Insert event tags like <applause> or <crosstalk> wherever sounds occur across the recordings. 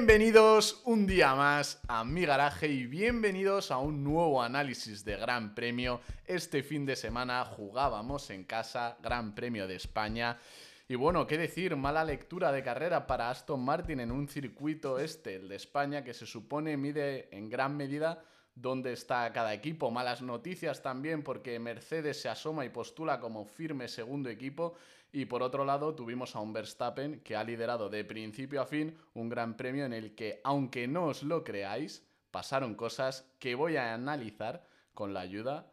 Bienvenidos un día más a mi garaje y bienvenidos a un nuevo análisis de Gran Premio. Este fin de semana jugábamos en casa Gran Premio de España. Y bueno, qué decir, mala lectura de carrera para Aston Martin en un circuito este, el de España, que se supone mide en gran medida dónde está cada equipo. Malas noticias también porque Mercedes se asoma y postula como firme segundo equipo. Y por otro lado tuvimos a un Verstappen que ha liderado de principio a fin un gran premio en el que, aunque no os lo creáis, pasaron cosas que voy a analizar con la ayuda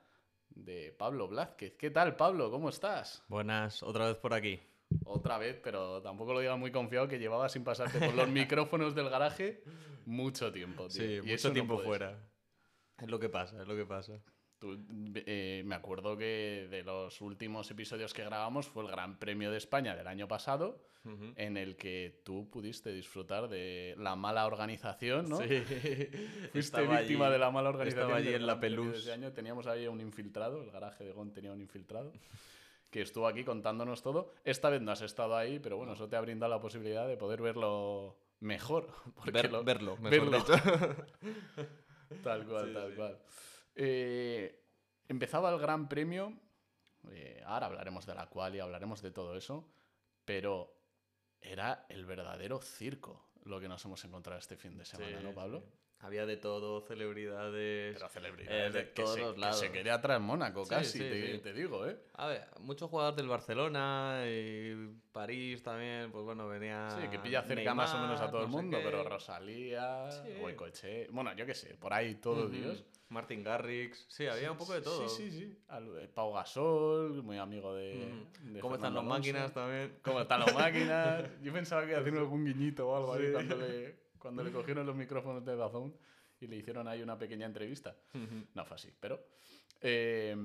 de Pablo Blázquez. ¿Qué tal, Pablo? ¿Cómo estás? Buenas, otra vez por aquí. Otra vez, pero tampoco lo diga muy confiado que llevaba sin pasarte por los <laughs> micrófonos del garaje mucho tiempo, tío. Sí, Y mucho eso tiempo fuera. Es lo que pasa, es lo que pasa. Tú, eh, me acuerdo que de los últimos episodios que grabamos fue el Gran Premio de España del año pasado, en el que tú pudiste disfrutar de la mala organización, ¿no? Sí. <laughs> Fuiste Estaba víctima allí- de la mala organización. Estaba allí en la ese año. Teníamos ahí un infiltrado, el garaje de Gon tenía un infiltrado, <laughs> que estuvo aquí contándonos todo. Esta vez no has estado ahí, pero bueno, eso te ha brindado la posibilidad de poder verlo mejor. <laughs> Ver- lo- verlo, mejor verlo. dicho. Tal cual, Sí, tal sí. cual. Eh, empezaba el Gran Premio. eh, ahora hablaremos de la cual y hablaremos de todo eso. Pero era el verdadero circo lo que nos hemos encontrado este fin de semana, Sí, ¿no, Pablo? sí. Había de todo, celebridades. Pero celebridades eh, de que todos se, los que lados. se quería atrás Mónaco, Sí, casi, sí, te, sí. te digo, ¿eh? A ver, muchos jugadores del Barcelona y París también, pues bueno, venía. Sí, que pilla cerca más o menos a todo el no mundo, pero Rosalía. Goicoechea, bueno, yo qué sé, por ahí todo, Ujú. Dios. Martin Garrix. Sí, había un poco de todo. Sí, sí, sí. Al- eh, Pau Gasol, muy amigo de. ¿Cómo están las máquinas también? ¿Cómo están las <laughs> máquinas? Yo pensaba que iba a hacer algún guiñito o algo ahí cuando le, cuando le cogieron los micrófonos de Dazón y le hicieron ahí una pequeña entrevista. No fue así, pero. eh,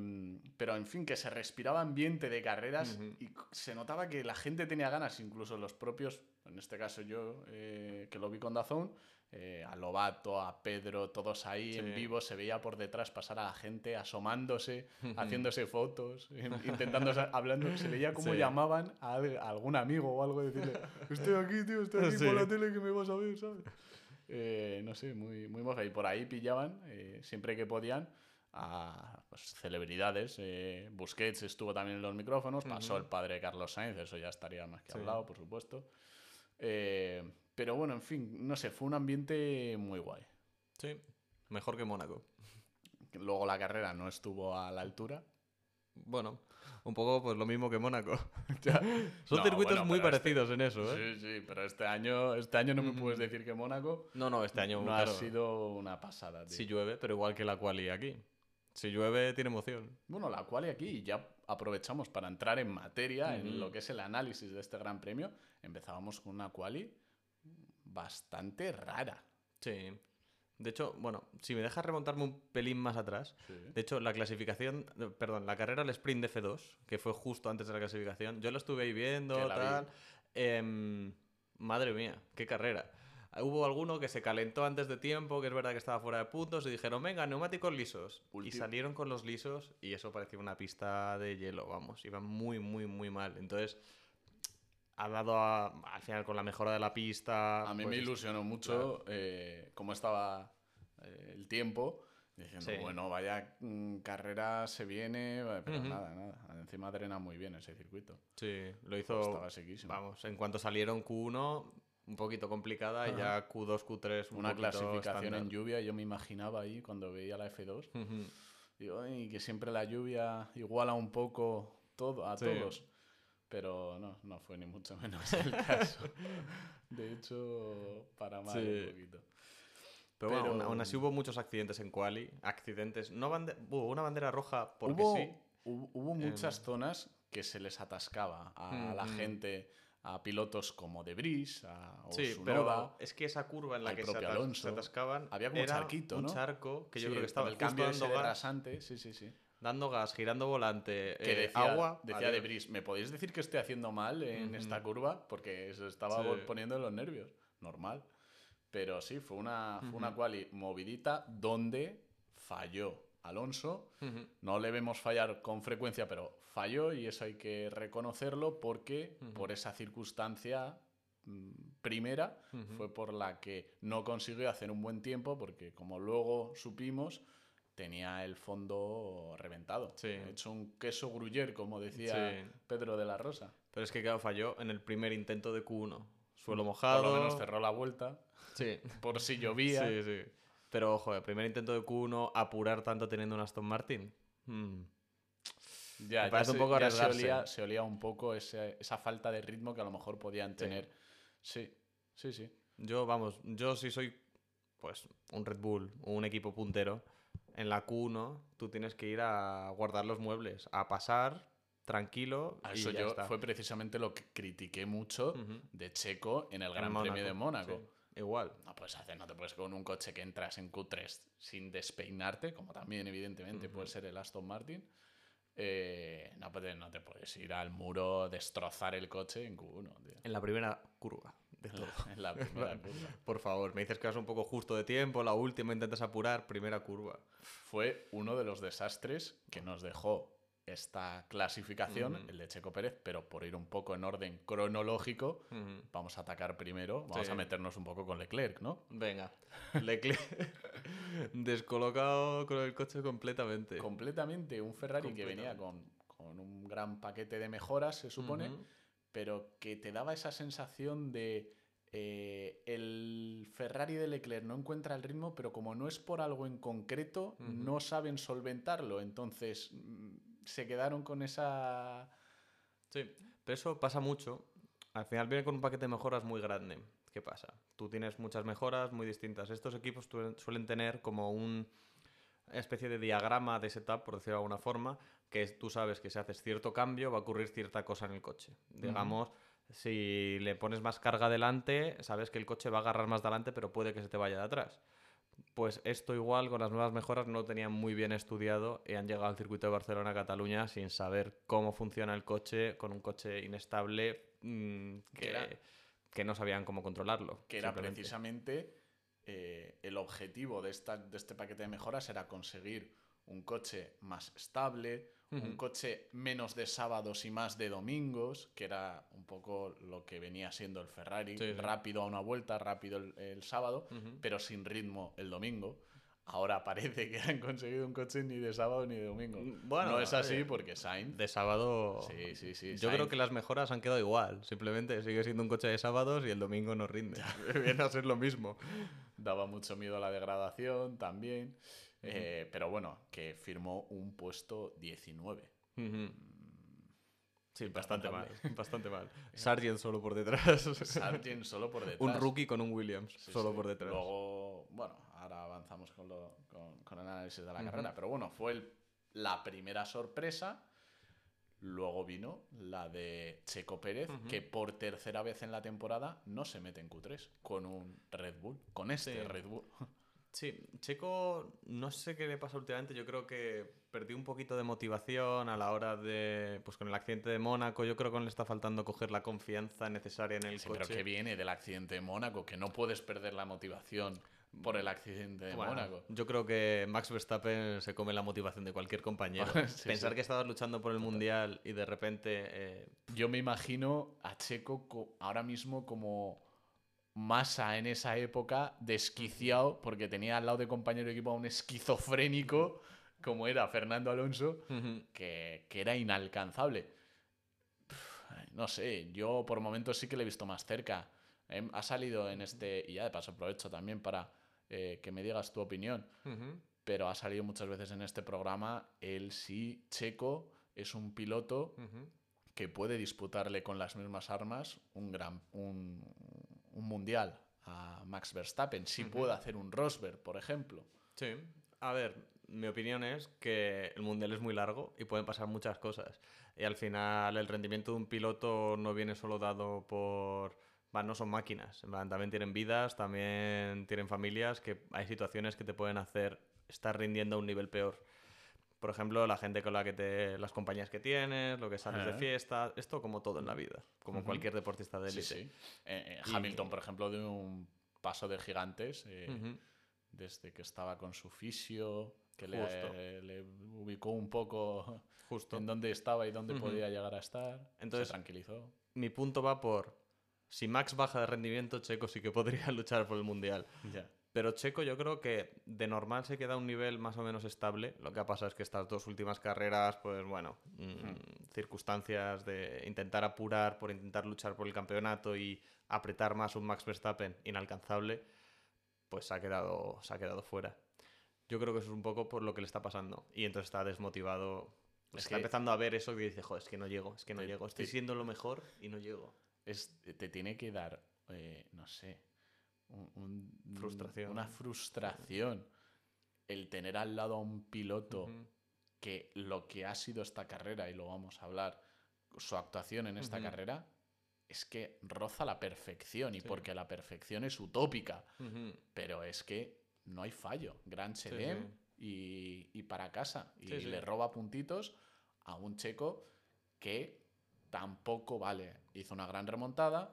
pero en fin, que se respiraba ambiente de carreras Ujú. y c- se notaba que la gente tenía ganas, incluso los propios, en este caso yo, eh, que lo vi con Dazón, eh, a Lobato, a Pedro, todos ahí en vivo, se veía por detrás pasar a la gente asomándose, <laughs> haciéndose fotos, in- intentando, hablando, se veía cómo Sí. llamaban a, al- a algún amigo o algo, decirle, estoy aquí, tío, estoy aquí Sí. por la tele que me vas a ver, ¿sabes? Eh, no sé, muy, muy moja. Y por ahí pillaban, eh, siempre que podían, a pues, celebridades. Eh, Busquets estuvo también en los micrófonos, pasó el padre Carlos Sainz, eso ya estaría más que hablado, por supuesto. Eh, pero bueno, en fin, no sé, fue un ambiente muy guay. Sí, mejor que Mónaco. Luego la carrera no estuvo a la altura. Bueno, un poco pues lo mismo que Mónaco. <laughs> Ya. Son No, circuitos bueno, muy este- parecidos en eso, ¿eh? Sí, sí, pero este año, este año no me puedes decir que Mónaco No, no, este año no claro, ha sido una pasada, tío. si llueve, pero igual que la quali aquí. Si llueve, tiene emoción. Bueno, la cual y aquí ya aprovechamos para entrar en materia, en lo que es el análisis de este gran premio. Empezábamos con una quali bastante rara. Sí. De hecho, bueno, si me dejas remontarme un pelín más atrás, Sí. de hecho, la clasificación, eh, perdón, la carrera al sprint de F2, que fue justo antes de la clasificación, yo lo estuve ahí viendo, la vi. tal. em, madre mía, qué carrera. Hubo alguno que se calentó antes de tiempo, que es verdad que estaba fuera de puntos, y dijeron, venga, neumáticos lisos. Y Ulti- salieron con los lisos y eso parecía una pista de hielo, vamos, iba muy, muy, muy mal. Entonces, ha dado a- al final con la mejora de la pista. A mí pues, me ilusionó mucho eh, cómo estaba eh, el tiempo. Diciendo, Sí. bueno, vaya mm, carrera se viene, pero nada, nada. Encima drena muy bien ese circuito. Sí, lo hizo. Estaba sequísimo. Vamos, en cuanto salieron Q1, un poquito complicada, y ya Q2, Q3, un Una clasificación en lluvia, yo me imaginaba ahí cuando veía la F2. Ujú. Digo, "Ay, que siempre la lluvia iguala un poco todo, a Sí. todos. Pero no, no fue ni mucho menos el <laughs> caso. De hecho, para mal Sí. un poquito. Pero, bueno, Pero- aún- aún así hubo muchos accidentes en Quali. Accidentes. No bande- hubo una bandera roja porque hubo, sí. Em. hu- hubo muchas zonas que se les atascaba a la Ujú. gente, a pilotos como Debris, a Sí, Tsunoda. pero es que esa curva en la que se, atas- Alonso. se atascaban Había como un era charquito, un ¿no? charco que yo Sí, creo que estaba el cambio justo dando gas, rasante, sí, sí, sí. Dando gas, girando volante, Que eh, decía, agua. decía adiós. Debris, ¿me podéis decir que estoy haciendo mal en esta curva? Porque se estaba Sí. poniendo en los nervios. Normal. Pero sí, fue una, fue una quali movidita donde falló Alonso. No le vemos fallar con frecuencia, pero falló y eso hay que reconocerlo porque por esa circunstancia mm, primera fue por la que no consiguió hacer un buen tiempo porque como luego supimos tenía el fondo reventado. Sí. Hecho un queso gruyer, como decía Sí. Pedro de la Rosa. Pero es que, claro, falló en el primer intento de Q1. Suelo Por mojado. lo menos cerró la vuelta, Sí. <laughs> por si llovía. Sí, sí. Pero, ojo, el primer intento de Q1, apurar tanto teniendo un Aston Martin. Mm. Ya, Me ya parece un se- poco se olía, se olía un poco ese- esa falta de ritmo que a lo mejor podían tener. Sí, sí, sí. Yo, vamos, yo sí soy, pues, un Red Bull, un equipo puntero. En la Q1, tú tienes que ir a guardar los muebles, a pasar tranquilo. A y eso ya yo está. fue precisamente lo que critiqué mucho de Checo en el En Gran Premio de Mónaco. sí. Igual. No puedes hacer, no te puedes con un coche que entras en Q3 sin despeinarte, como también evidentemente puede ser el Aston Martin. eh, no, puedes- no te puedes ir al muro, destrozar el coche en Q1, tío. En la primera curva de <laughs> todo. En <laughs> la <laughs> primera curva. Por favor, me dices que vas un poco justo de tiempo, la última intentas apurar, primera curva. Fue uno de los desastres que nos dejó esta clasificación, el de Checo Pérez, pero por ir un poco en orden cronológico, vamos a atacar primero, vamos Sí. a meternos un poco con Leclerc, ¿no? Venga, Leclerc descolocado con el coche completamente. Completamente un Ferrari que venía con, con un gran paquete de mejoras, se supone. Pero que te daba esa sensación de eh, el Ferrari de Leclerc no encuentra el ritmo, pero como no es por algo en concreto, no saben solventarlo. Entonces mm, se quedaron con esa... Sí, pero eso pasa mucho. Al final viene con un paquete de mejoras muy grande. ¿Qué pasa? Tú tienes muchas mejoras muy distintas. Estos equipos suelen tener como un una especie de diagrama de setup, por decirlo de alguna forma, que tú sabes que si haces cierto cambio va a ocurrir cierta cosa en el coche. Digamos, si le pones más carga adelante, sabes que el coche va a agarrar más de adelante, pero puede que se te vaya de atrás. Pues esto igual con las nuevas mejoras no lo tenían muy bien estudiado y han llegado al circuito de Barcelona-Cataluña sin saber cómo funciona el coche, con un coche inestable mm, Que que, era- que no sabían cómo controlarlo. que era precisamente eh, el objetivo de, esta, de este paquete de mejoras era conseguir un coche más estable, un coche menos de sábados y más de domingos, que era un poco lo que venía siendo el Ferrari, Sí, sí. rápido a una vuelta, rápido el, el sábado, pero sin ritmo el domingo. Ahora parece que han conseguido un coche ni de sábado ni de domingo. Mm, bueno, no es así oye, porque Sainz... De sábado. Sí, sí, sí. Yo creo que las mejoras han quedado igual. Simplemente sigue siendo un coche de sábados y el domingo no rinde. <laughs> Viene a ser lo mismo. daba mucho miedo a la degradación también. Eh, pero bueno, que firmó un puesto 19. Ujú. Sí, bastante mal. Bastante mal. <laughs> <laughs> Sargent solo por detrás. <laughs> Sargent solo por detrás. un rookie con un Williams Sí, solo sí. por detrás. Luego, bueno, ahora avanzamos con, lo- con- con el análisis de la carrera. Pero bueno, fue el- la primera sorpresa. Luego vino la de Checo Pérez, Ujú. que por tercera vez en la temporada no se mete en Q3 con un Red Bull, con este Sí. Red Bull. Sí, Checo, no sé qué le pasa últimamente. Yo creo que perdió un poquito de motivación a la hora de. Pues con el accidente de Mónaco. Yo creo que le está faltando coger la confianza necesaria en el Sí, pero coche. que viene del accidente de Mónaco, que no puedes perder la motivación por el accidente de Bueno, Mónaco. Yo creo que Max Verstappen se come la motivación de cualquier compañero. <laughs> Sí, Pensar sí. que estabas luchando por el mundial y de repente. eh, Yo me imagino a Checo co- ahora mismo como masa en esa época, desquiciado, porque tenía al lado de compañero de equipo a un esquizofrénico, como era Fernando Alonso, que, que era inalcanzable. Pff, No sé, yo por momentos sí que le he visto más cerca. Em, Ha salido en este, y ya de paso aprovecho también para eh, que me digas tu opinión, pero ha salido muchas veces en este programa, él sí, Checo, es un piloto que puede disputarle con las mismas armas un, gran, un, un mundial a Max Verstappen. Si puede hacer un Rosberg, por ejemplo. Sí. A ver, mi opinión es que el mundial es muy largo y pueden pasar muchas cosas. Y al final el rendimiento de un piloto no viene solo dado por... Va, no son máquinas, también tienen vidas, también tienen familias, que hay situaciones que te pueden hacer estar rindiendo a un nivel peor. Por ejemplo, la gente con la que te... las compañías que tienes, lo que sales de Ajá. fiesta, esto como todo en la vida, como Ujú. cualquier deportista de Sí, élite. sí. Eh, eh, Y- Hamilton, por ejemplo, de un paso de gigantes eh, Ujú. desde que estaba con su fisio, que le, eh, le ubicó un poco Justo. en dónde estaba y dónde podía llegar a estar. Entonces- se tranquilizó. mi punto va por Si Max baja de rendimiento, Checo sí que podría <laughs> luchar por el Mundial. Ya. Pero Checo yo creo que de normal se queda a un nivel más o menos estable. Lo que ha pasado es que estas dos últimas carreras, pues bueno, mm, circunstancias de intentar apurar por intentar luchar por el campeonato y apretar más un Max Verstappen inalcanzable, pues se ha quedado, se ha quedado fuera. Yo creo que eso es un poco por lo que le está pasando. Y entonces está desmotivado. Es está que- empezando a ver eso y dice, joder, es que no llego, es que no Te- llego. Estoy te- siendo lo mejor y no llego. Es, te tiene que dar, eh, no sé, un- un- Frustración. una frustración el tener al lado a un piloto que lo que ha sido esta carrera, y lo vamos a hablar, su actuación en esta carrera, es que roza la perfección, y Sí. porque la perfección es utópica, pero es que no hay fallo. Gran Sí, sí. y, y para casa. Y le roba puntitos a un checo que tampoco vale. Hizo una gran remontada.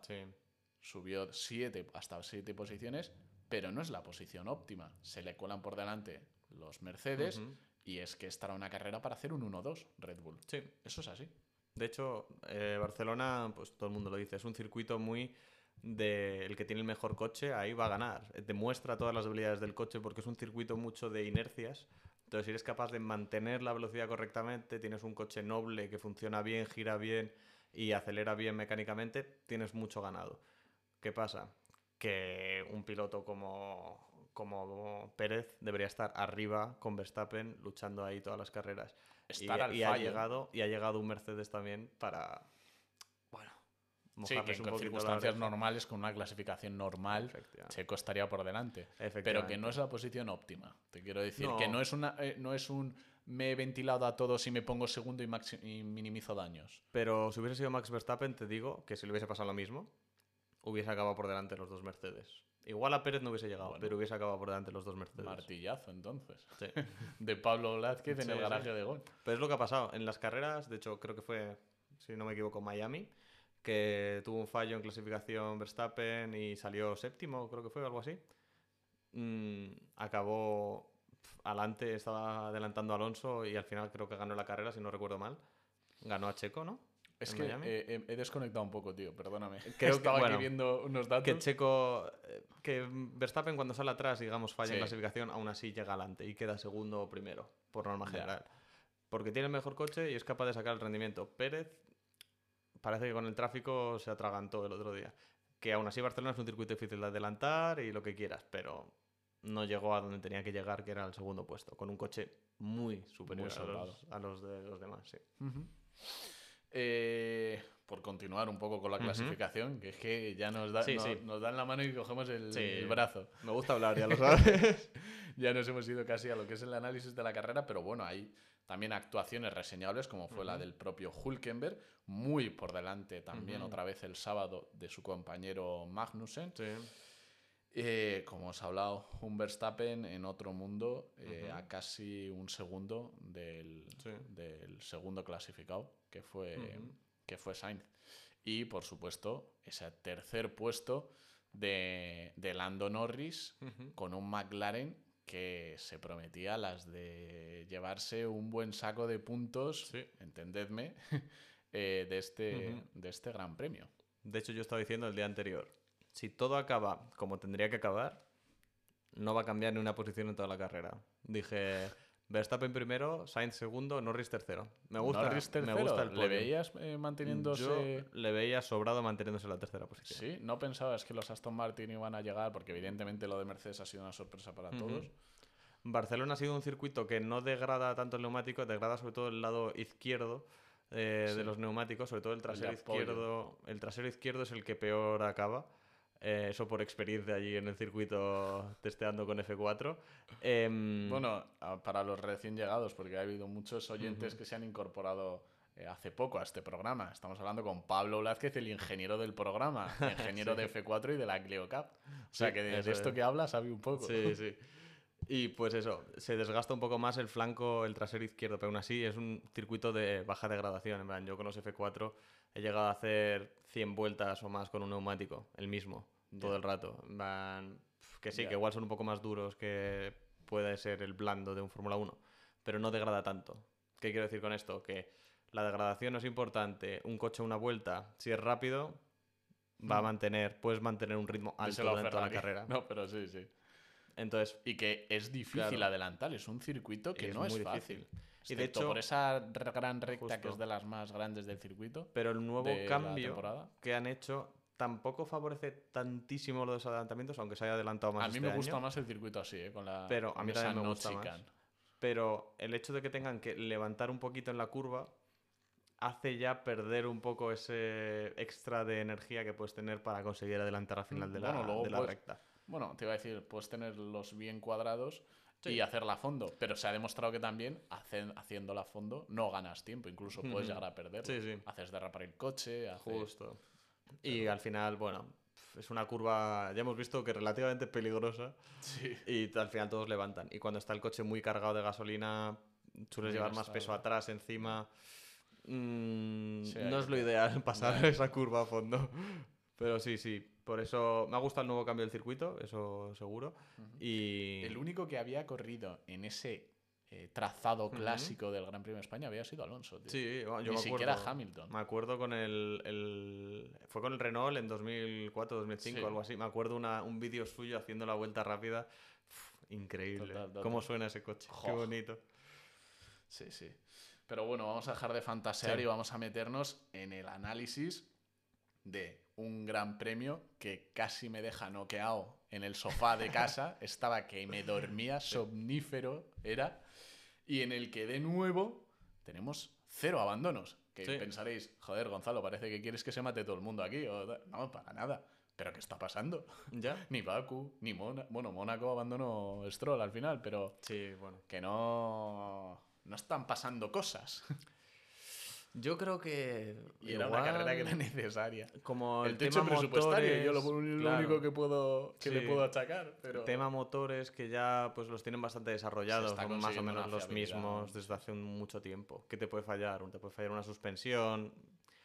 Subió siete, hasta siete posiciones, pero no es la posición óptima. Se le cuelan por delante los Mercedes y es que esta era una carrera para hacer un 1-2 Red Bull. Sí. Eso es así. De hecho, eh, Barcelona, pues todo el mundo lo dice, es un circuito muy de el que tiene el mejor coche, ahí va a ganar. Demuestra todas las habilidades del coche porque es un circuito mucho de inercias. Entonces, si eres capaz de mantener la velocidad correctamente, tienes un coche noble que funciona bien, gira bien y acelera bien mecánicamente, tienes mucho ganado. ¿Qué pasa? Que un piloto como, como Pérez debería estar arriba con Verstappen luchando ahí todas las carreras. Estar y, al y ha llegado y ha llegado un Mercedes también para bueno Sí, que en circunstancias normales, con una clasificación normal. Checo estaría por delante. Pero que no es la posición óptima. Te quiero decir No. que no es, una, eh, no es un me he ventilado a todos y me pongo segundo y, y minimizo daños. Pero si hubiese sido Max Verstappen, te digo que si le hubiese pasado lo mismo, hubiese acabado por delante los dos Mercedes. Igual a Pérez no hubiese llegado, Bueno. pero hubiese acabado por delante los dos Mercedes. Martillazo, entonces. Sí. <laughs> De Pablo Blázquez en el sí. garaje de Gon. Pero es lo que ha pasado. En las carreras, de hecho, creo que fue, si no me equivoco, Miami, que tuvo un fallo en clasificación Verstappen y salió séptimo, creo que fue, algo así. Mm, acabó adelante, estaba adelantando a Alonso y al final creo que ganó la carrera, si no recuerdo mal. Ganó a Checo, ¿no? Es ¿En que Miami? eh, he- desconectado un poco, tío, perdóname. Creo <laughs> que- Estaba bueno, aquí viendo unos datos. Que Checo, eh, que Verstappen cuando sale atrás, digamos, falla en clasificación, aún así llega adelante y queda segundo o primero, por norma general. Porque tiene el mejor coche y es capaz de sacar el rendimiento. Pérez parece que con el tráfico se atragantó el otro día. Que aún así Barcelona es un circuito difícil de adelantar y lo que quieras, pero no llegó a donde tenía que llegar, que era el segundo puesto, con un coche muy superior a, los, a los de los demás. Sí. Ujú. Eh, por continuar un poco con la clasificación, que es que ya nos, da, Sí, no- sí. nos dan la mano y cogemos el, Sí. el brazo. Me gusta hablar, ya lo <laughs> sabes. ya nos hemos ido casi a lo que es el análisis de la carrera, pero bueno, hay también actuaciones reseñables, como fue la del propio Hulkenberg, muy por delante también otra vez el sábado de su compañero Magnussen. Eh, como os ha hablado, un Verstappen en otro mundo, eh, a casi un segundo del, Sí. del segundo clasificado, que fue, que fue Sainz. Y por supuesto, ese tercer puesto de, de Lando Norris con un McLaren que se prometía las de llevarse un buen saco de puntos, Sí. entendedme, <laughs> eh, de, este, de este gran premio. De hecho, yo estaba diciendo el día anterior, si todo acaba como tendría que acabar, no va a cambiar ni una posición en toda la carrera. Dije, Verstappen primero, Sainz segundo, Norris tercero. Me gusta, Norris me tercero, gusta el ¿Le podio. veías eh, manteniéndose...? Yo le veía sobrado manteniéndose en la tercera posición. Sí, no pensabas que los Aston Martin iban a llegar, porque evidentemente lo de Mercedes ha sido una sorpresa para Ujú. todos. Barcelona ha sido un circuito que no degrada tanto el neumático, degrada sobre todo el lado izquierdo eh, Sí. de los neumáticos, sobre todo el trasero apoyo. izquierdo. El trasero izquierdo es el que peor acaba. Eh, eso por experiencia allí en el circuito testeando con F4. Em, Bueno, para los recién llegados, porque ha habido muchos oyentes que se han incorporado eh, hace poco a este programa. Estamos hablando con Pablo Blázquez, el ingeniero del programa, <laughs> ingeniero de F4 y de la Clio Cup. O sea Sí, que de, esto es. que habla sabe un poco. Sí, sí. Y pues eso, se desgasta un poco más el flanco, el trasero izquierdo, pero aún así es un circuito de baja degradación. En plan, yo con los F4 he llegado a hacer 100 vueltas o más con un neumático, el mismo, todo el rato. Pf, que sí, que igual son un poco más duros que puede ser el blando de un Fórmula 1, pero no degrada tanto. ¿Qué quiero decir con esto? Que la degradación no es importante. Un coche una vuelta, si es rápido, va a mantener, puedes mantener un ritmo alto Díselo a durante toda la carrera. <laughs> No, pero sí, sí. Entonces, Y que es difícil Claro. adelantar, es un circuito que Es no es fácil. difícil. Y Y de hecho, por esa gran recta que es de las más grandes del circuito. pero el nuevo cambio que han hecho tampoco favorece tantísimo los adelantamientos, aunque se haya adelantado más A mí este me gusta año. más el circuito así, ¿eh? con la Pero a mí también me no gusta más. Pero el hecho de que tengan que levantar un poquito en la curva hace ya perder un poco ese extra de energía que puedes tener para conseguir adelantar al final de la, Bueno, luego de la puedes- recta. Bueno, te iba a decir, puedes tenerlos bien cuadrados y hacerla a fondo, pero se ha demostrado que también hacen, haciéndola a fondo no ganas tiempo, incluso puedes llegar a perder. Sí, sí. Haces derrapar el coche, haces... Justo. Y al final, bueno, es una curva, ya hemos visto que relativamente peligrosa Sí. y al final todos levantan. Y cuando está el coche muy cargado de gasolina, sueles llevar más peso atrás encima. Mm, Sí, no es lo ideal <laughs> pasar esa curva a fondo. Pero sí, sí. Por eso me ha gustado el nuevo cambio del circuito, eso seguro. Y El único que había corrido en ese eh, trazado clásico del Gran Premio de España había sido Alonso. tío. sí, yo Ni me siquiera acuerdo- Hamilton. Me acuerdo con el, el- Fue con el Renault en 2004, 2005, Sí. algo así. Me acuerdo una, un vídeo suyo haciendo la vuelta rápida. Uf, increíble. Total, total. ¿Cómo suena ese coche? Qué bonito. Sí, sí. Pero bueno, vamos a dejar de fantasear Sí. y vamos a meternos en el análisis de un gran premio que casi me deja noqueado en el sofá de casa. <laughs> Estaba que me dormía, somnífero era. Y en el que de nuevo tenemos cero abandonos. Que Sí. pensaréis, joder, Gonzalo, parece que quieres que se mate todo el mundo aquí. o No, para nada. ¿Pero qué está pasando? <laughs> ¿Ya? Ni Baku, ni Mónaco. Bueno, Mónaco abandonó Stroll al final, pero Sí, bueno. que no, no están pasando cosas. <laughs> Yo creo que. Y era una carrera que era necesaria. Como El, el, techo tema presupuestario, yo lo, motores, lo claro, único que puedo que le puedo achacar, pero Tema motores que ya pues los tienen bastante desarrollados, son más o menos los mismos desde hace mucho tiempo. ¿Qué te puede fallar? Te puede fallar una suspensión.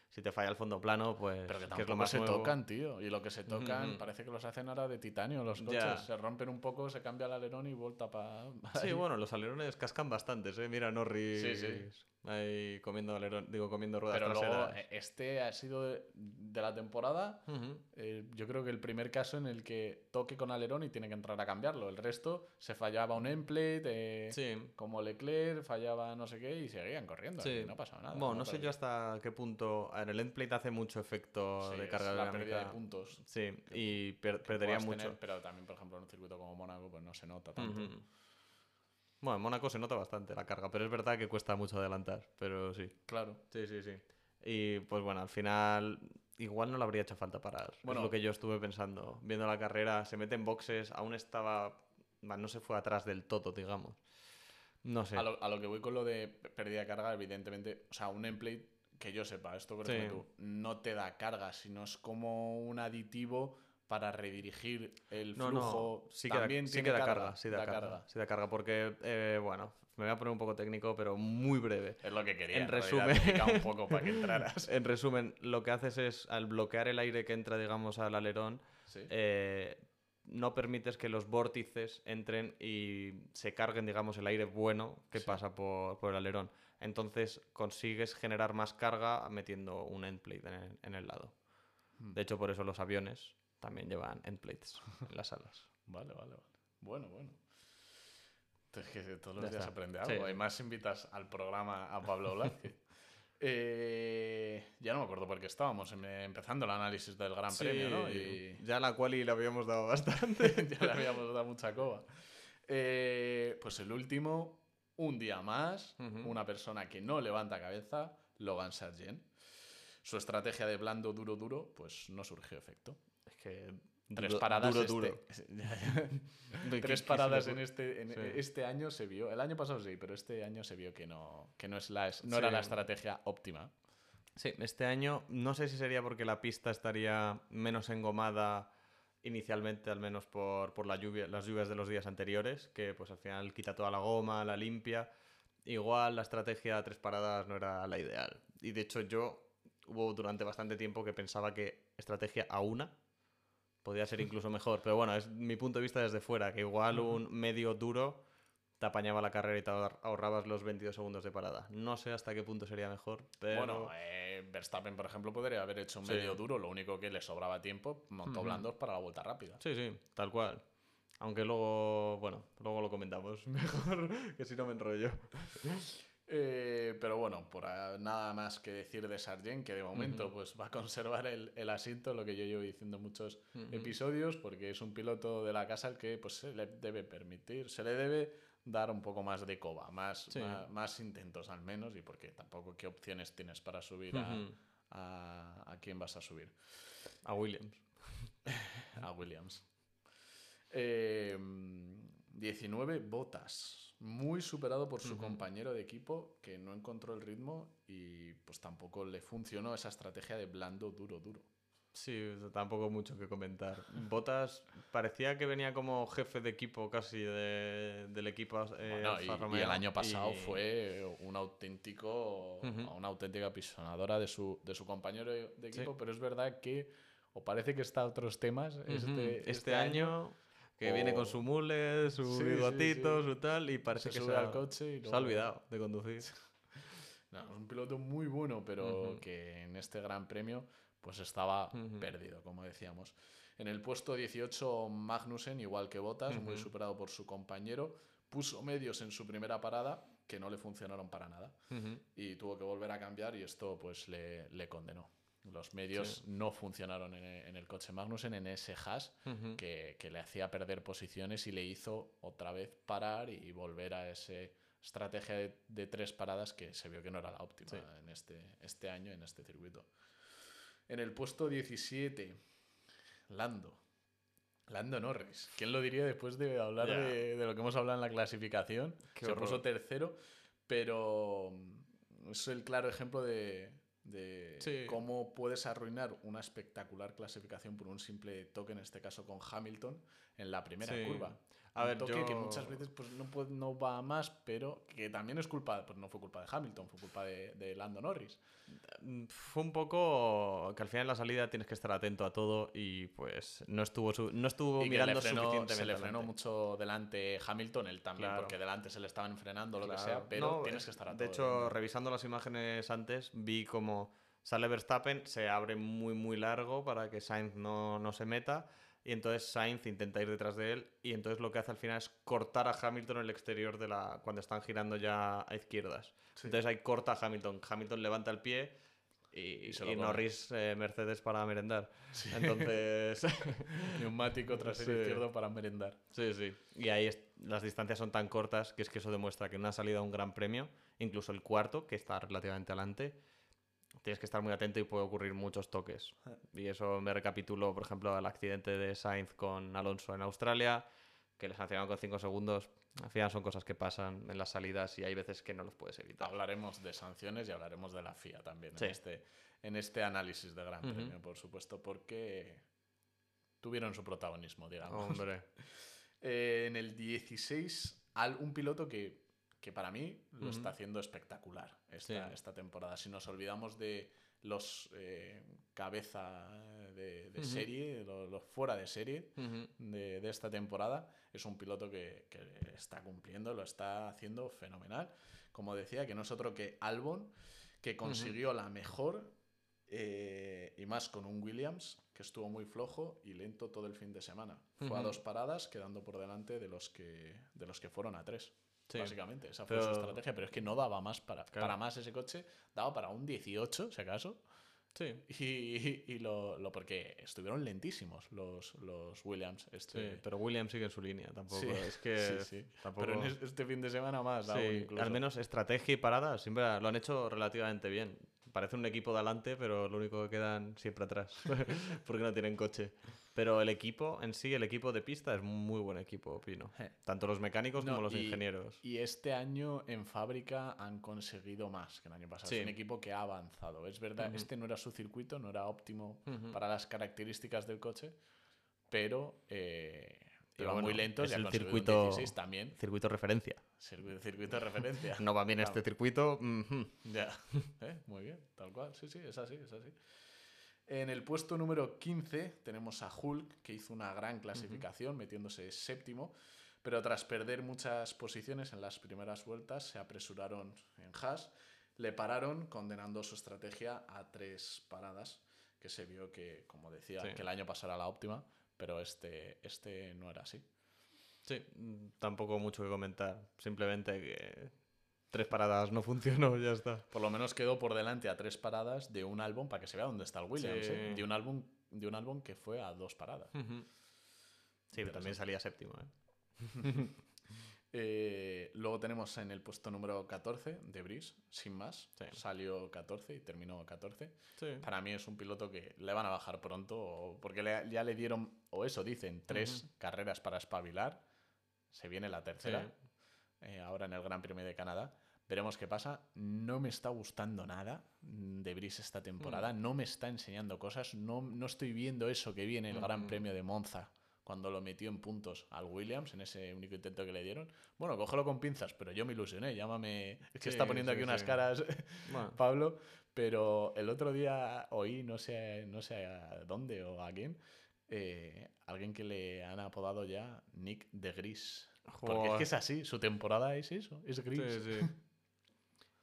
Si te falla el fondo plano, pues. pero que es tampoco lo más se nuevo. tocan, tío. Y lo que se tocan parece que los hacen ahora de titanio los coches. Ya. Se rompen un poco, se cambia el alerón y vuelta para... Sí, bueno, los alerones cascan bastantes, ¿eh? Mira, Norris Sí, sí. Ahí comiendo alerón, digo, comiendo ruedas Pero luego, traseras. eh, este ha sido de, de la temporada, Ujú. eh, yo creo que el primer caso en el que toque con alerón y tiene que entrar a cambiarlo. El resto se fallaba un emplate, eh, Sí. como Leclerc, fallaba no sé qué y seguían corriendo. Sí. y no pasaba nada. Bueno, no sé perdí. yo hasta qué punto. A ver, el endplate hace mucho efecto Sí, de es carga la pérdida de puntos. Sí, y per- que perdería mucho. tener, pero también, por ejemplo, en un circuito como Mónaco, pues no se nota tanto. Ujú. Bueno, en Mónaco se nota bastante la carga, pero es verdad que cuesta mucho adelantar, pero sí. Claro. Sí, sí, sí. Y pues bueno, al final igual no le habría hecho falta parar. Bueno. es lo que yo estuve pensando. Viendo la carrera, se mete en boxes, aún estaba... No se fue atrás del todo, digamos. No sé. A, lo, a lo que voy con lo de pérdida de carga, evidentemente, o sea, un emplate que yo sepa, esto por Sí. tú, no te da carga, sino es como un aditivo para redirigir el No, flujo. no, sí que da, También sí tiene que da carga, carga, sí da, da carga, carga. sí da carga, porque, eh, bueno, me voy a poner un poco técnico, pero muy breve. Es lo que quería. En resumen- un poco para que <laughs> entraras. En resumen, lo que haces es, al bloquear el aire que entra, digamos, al alerón, Sí. eh, no permites que los vórtices entren y se carguen, digamos, el aire bueno que Sí. pasa por, por el alerón. Entonces consigues generar más carga metiendo un endplate en el, en el lado. Hmm. De hecho, por eso los aviones también llevan endplates en las alas. <laughs> Vale, vale, vale. Bueno, bueno. Es que todos Ya los días está. aprende Sí. algo. Además, invitas al programa a Pablo Blázquez. <laughs> Eh, ya no me acuerdo por qué estábamos em- empezando el análisis del Gran Premio, ¿no? Y Ya la cual y la habíamos dado bastante. <laughs> ya le habíamos dado mucha coba. Eh, pues el último, un día más, una persona que no levanta cabeza, Logan Sargent. Su estrategia de blando, duro, duro, pues no surgió efecto. Es que Tres duro- paradas duro, este- duro. <laughs> <laughs> Tres ¿Qué- qué se paradas en este, en Sí. este año se vio. El año pasado sí, pero este año se vio que no, que no, es la, no era la estrategia óptima. Sí, este año no sé si sería porque la pista estaría menos engomada inicialmente, al menos por, por la lluvia, las lluvias de los días anteriores, que pues al final quita toda la goma, la limpia. Igual la estrategia a tres paradas no era la ideal. Y de hecho yo hubo durante bastante tiempo que pensaba que estrategia a una podía ser incluso mejor. Pero bueno, es mi punto de vista desde fuera, que igual un medio duro te apañaba la carrera y te ahor- ahorrabas los 22 segundos de parada. No sé hasta qué punto sería mejor, pero... Bueno, eh, Verstappen, por ejemplo, podría haber hecho un medio duro, lo único que le sobraba tiempo, montó blandos para la vuelta rápida. Sí, sí, tal cual. Aunque luego, bueno, luego lo comentamos <laughs> mejor, que si no me enrollo. Eh, pero bueno, por nada más que decir de Sargent, que de momento pues va a conservar el, el, asiento, lo que yo llevo diciendo en muchos episodios, porque es un piloto de la casa al que pues, se le debe permitir, se le debe dar un poco más de coba, más, más, intentos al menos, y porque tampoco qué opciones tienes para subir a, a, a, quién vas a subir. A Williams. <laughs> a Williams. Eh, 19 botas. Muy superado por su compañero de equipo que no encontró el ritmo y pues tampoco le funcionó esa estrategia de blando, duro, duro. Sí, tampoco mucho que comentar. Botas parecía que venía como jefe de equipo casi del equipo. Eh, y, el año pasado fue un auténtico, una auténtica pisonadora de su, de su compañero de equipo, pero es verdad que, o parece que está a otros temas este, este, este, año que viene con su mule, su bigotito, su tal, y parece que se, ha, coche y se ha olvidado de conducir. <laughs> No, es un piloto muy bueno, pero que en este gran premio pues estaba perdido, como decíamos. En el puesto 18 Magnussen, igual que Bottas, muy superado por su compañero, puso medios en su primera parada que no le funcionaron para nada y tuvo que volver a cambiar y esto pues le, le condenó. Los medios no funcionaron en, el coche Magnussen, en ese hash que, que, le hacía perder posiciones y le hizo otra vez parar y volver a esa estrategia de, tres paradas que se vio que no era la óptima en este, este año, en este circuito. En el puesto 17, Lando. Lando Norris. ¿Quién lo diría después de hablar de, de, lo que hemos hablado en la clasificación? se puso tercero, pero es el claro ejemplo de, de cómo puedes arruinar una espectacular clasificación por un simple toque, en este caso con Hamilton, en la primera curva. A ver, toque que muchas veces pues, no, no va más, pero que también es culpa, pues no fue culpa de Hamilton, fue culpa de, de Lando Norris. Fue un poco que al final en la salida tienes que estar atento a todo y pues no estuvo, no estuvo mirando suficientemente. Se le frenó mucho delante Hamilton, él también, porque delante se le estaban frenando, lo que sea, pero tienes que estar atento. De hecho, revisando las imágenes antes, vi como sale Verstappen, se abre muy muy largo para que Sainz no, no se meta y entonces Sainz intenta ir detrás de él y entonces lo que hace al final es cortar a Hamilton en el exterior de la cuando están girando ya a izquierdas. Entonces ahí corta a Hamilton. Hamilton levanta el pie y, y, Norris eh, Mercedes para merendar. Entonces <laughs> <laughs> neumático trasero izquierdo para merendar. Sí, sí. Y ahí las distancias son tan cortas que es que eso demuestra que no ha salido a un gran premio, incluso el cuarto que está relativamente adelante tienes que estar muy atento y puede ocurrir muchos toques. Y eso me recapituló, por ejemplo, al accidente de Sainz con Alonso en Australia, que le sancionaron con 5 segundos. Al final son cosas que pasan en las salidas y hay veces que no los puedes evitar. Hablaremos de sanciones y hablaremos de la FIA también en, este, en este análisis de Gran Premio, por supuesto, porque tuvieron su protagonismo, digamos. Hombre. <laughs> Eh, en el 16, al, un piloto que que para mí lo está haciendo espectacular esta, esta, temporada. Si nos olvidamos de los eh, cabeza de, serie, los, fuera de serie de, de, esta temporada, es un piloto que, que, está cumpliendo, lo está haciendo fenomenal. Como decía, que no es otro que Albon, que consiguió la mejor eh, y más con un Williams que estuvo muy flojo y lento todo el fin de semana. Fue a dos paradas, quedando por delante de los que, de los que fueron a tres. Básicamente, esa fue su estrategia, pero es que no daba más para, para más ese coche, daba para un 18, si acaso. Sí. Y, y, lo, lo, porque estuvieron lentísimos los, los Williams. Este... Sí, pero Williams sigue en su línea, tampoco. Es que. <laughs> Sí, Tampoco... Pero en este fin de semana más. Sí, al menos estrategia y parada siempre lo han hecho relativamente bien. Parece un equipo de adelante, pero lo único que quedan siempre atrás. <laughs> porque no tienen coche. Pero el equipo en sí, el equipo de pista es muy buen equipo, opino. Tanto los mecánicos como los ingenieros. Y este año en fábrica han conseguido más que el año pasado. Es un equipo que ha avanzado. Es verdad, este no era su circuito, no era óptimo para las características del coche, pero... Eh, iba muy lento. Es el circuito, 16 también. Circuito referencia. Circuito, circuito referencia. no va bien este circuito. Ya. <laughs> ¿Eh? Muy bien, tal cual. Sí, sí, es así, es así. En el puesto número 15 tenemos a Hulk, que hizo una gran clasificación, metiéndose séptimo, pero tras perder muchas posiciones en las primeras vueltas, se apresuraron en Haas le pararon condenando su estrategia a tres paradas, que se vio que, como decía, Sí. que el año pasado era la óptima, pero este, este no era así. Sí, tampoco mucho que comentar. Simplemente que tres paradas no funcionó, ya está. Por lo menos quedó por delante a tres paradas de un álbum, para que se vea dónde está el Williams, Sí. ¿eh? de, un álbum, de un álbum que fue a dos paradas. Sí, pero también salía séptimo, ¿eh? <laughs> Eh, luego tenemos en el puesto número 14 de Brice, sin más. Sí. Salió 14 y terminó 14. Sí. Para mí es un piloto que le van a bajar pronto, o- porque le- ya le dieron, o eso dicen, tres carreras para espabilar. Se viene la tercera, Sí. eh, ahora en el Gran Premio de Canadá. Veremos qué pasa. No me está gustando nada mm, de Brice esta temporada. Mm. No me está enseñando cosas. No, no estoy viendo eso que viene en el Gran Mm. Premio de Monza cuando lo metió en puntos al Williams en ese único intento que le dieron. Bueno, cógelo con pinzas, pero yo me ilusioné. Llámame. Que Sí, está poniendo sí, aquí unas caras Bueno, <laughs> Pablo, pero el otro día oí, no sé, no sé a dónde o a quién, eh, alguien que le han apodado ya Nick de Gris. Porque es que es así, su temporada es eso, es gris. Sí, sí. <laughs>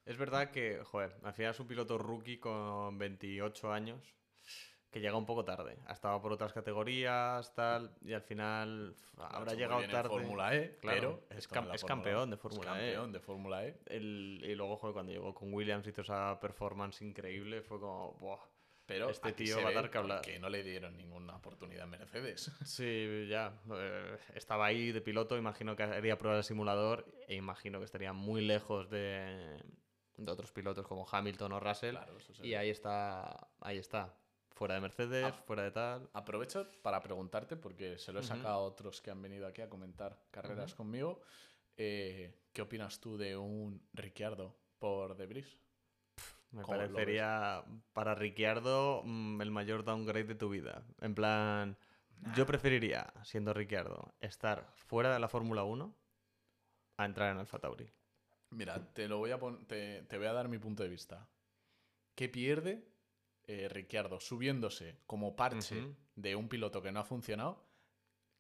Es verdad que, joder, al final es un piloto rookie con 28 años que llega un poco tarde. Ha estado por otras categorías, tal, y al final habrá llegado tarde. Fórmula E, Claro, pero es, cam- campeón de es Fórmula E. campeón de Fórmula E. El- y luego, joder, cuando llegó con Williams hizo esa performance increíble, fue como, buah. Pero Este tío va a dar que hablar. Que no le dieron ninguna oportunidad en Mercedes. <laughs> Sí, ya. eh, estaba ahí de piloto, imagino que haría prueba de simulador e imagino que estaría muy lejos de, de otros pilotos como Hamilton o Russell. Claro, y ahí está, ahí está. Fuera de Mercedes, Ah. fuera de tal. Aprovecho para preguntarte, porque se lo he sacado a otros que han venido aquí a comentar carreras conmigo. eh, ¿Qué opinas tú de un Ricciardo por Debris? Me parecería para Ricciardo mm, el mayor downgrade de tu vida. En plan, yo preferiría, siendo Ricciardo, estar fuera de la Fórmula 1 a entrar en Alfa Tauri. Mira, te lo voy a te, te voy a dar mi punto de vista. ¿Qué pierde eh, Ricciardo subiéndose como parche de un piloto que no ha funcionado?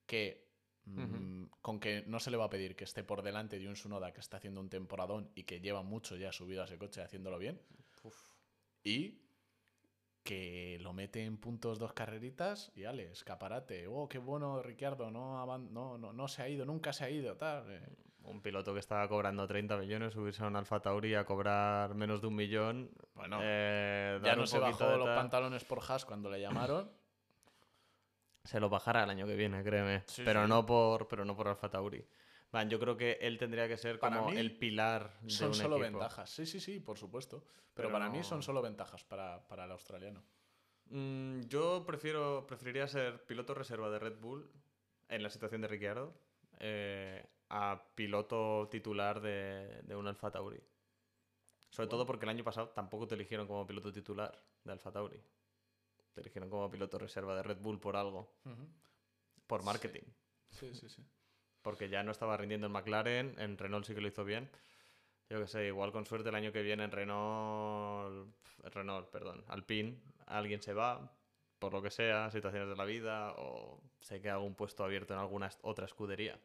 Que mm, con que no se le va a pedir que esté por delante de un Sunoda que está haciendo un temporadón y que lleva mucho ya subido a ese coche haciéndolo bien. Y que lo mete en puntos dos carreritas y ale, escaparate. Oh, qué bueno Ricciardo, no, no, no, no se ha ido, nunca se ha ido, tal. eh. Un piloto que estaba cobrando 30 millones, subirse a un Alfa Tauri a cobrar menos de un millón. Bueno, eh, Ya no se bajó los tal. pantalones por Haas cuando le llamaron. Se lo bajará el año que viene, créeme. Sí, pero, sí. No por, pero no por Alfa Tauri. Van, yo creo que él tendría que ser Para como mí, el pilar de Son un solo equipo. ventajas. Sí, sí, sí, por supuesto. Pero, Pero para no- mí son solo ventajas para, para el australiano. Mm, yo prefiero, preferiría ser piloto reserva de Red Bull en la situación de Ricciardo eh, a piloto titular de, de un Alfa Tauri. Sobre todo porque el año pasado tampoco te eligieron como piloto titular de Alfa Tauri. Te eligieron como piloto reserva de Red Bull por algo, por marketing. Sí, sí, sí. Porque ya no estaba rindiendo en McLaren, en Renault sí que lo hizo bien. Yo que sé, igual con suerte el año que viene en Renault, Renault, perdón, Alpine, alguien se va, por lo que sea, situaciones de la vida, o se queda algún puesto abierto en alguna otra escudería.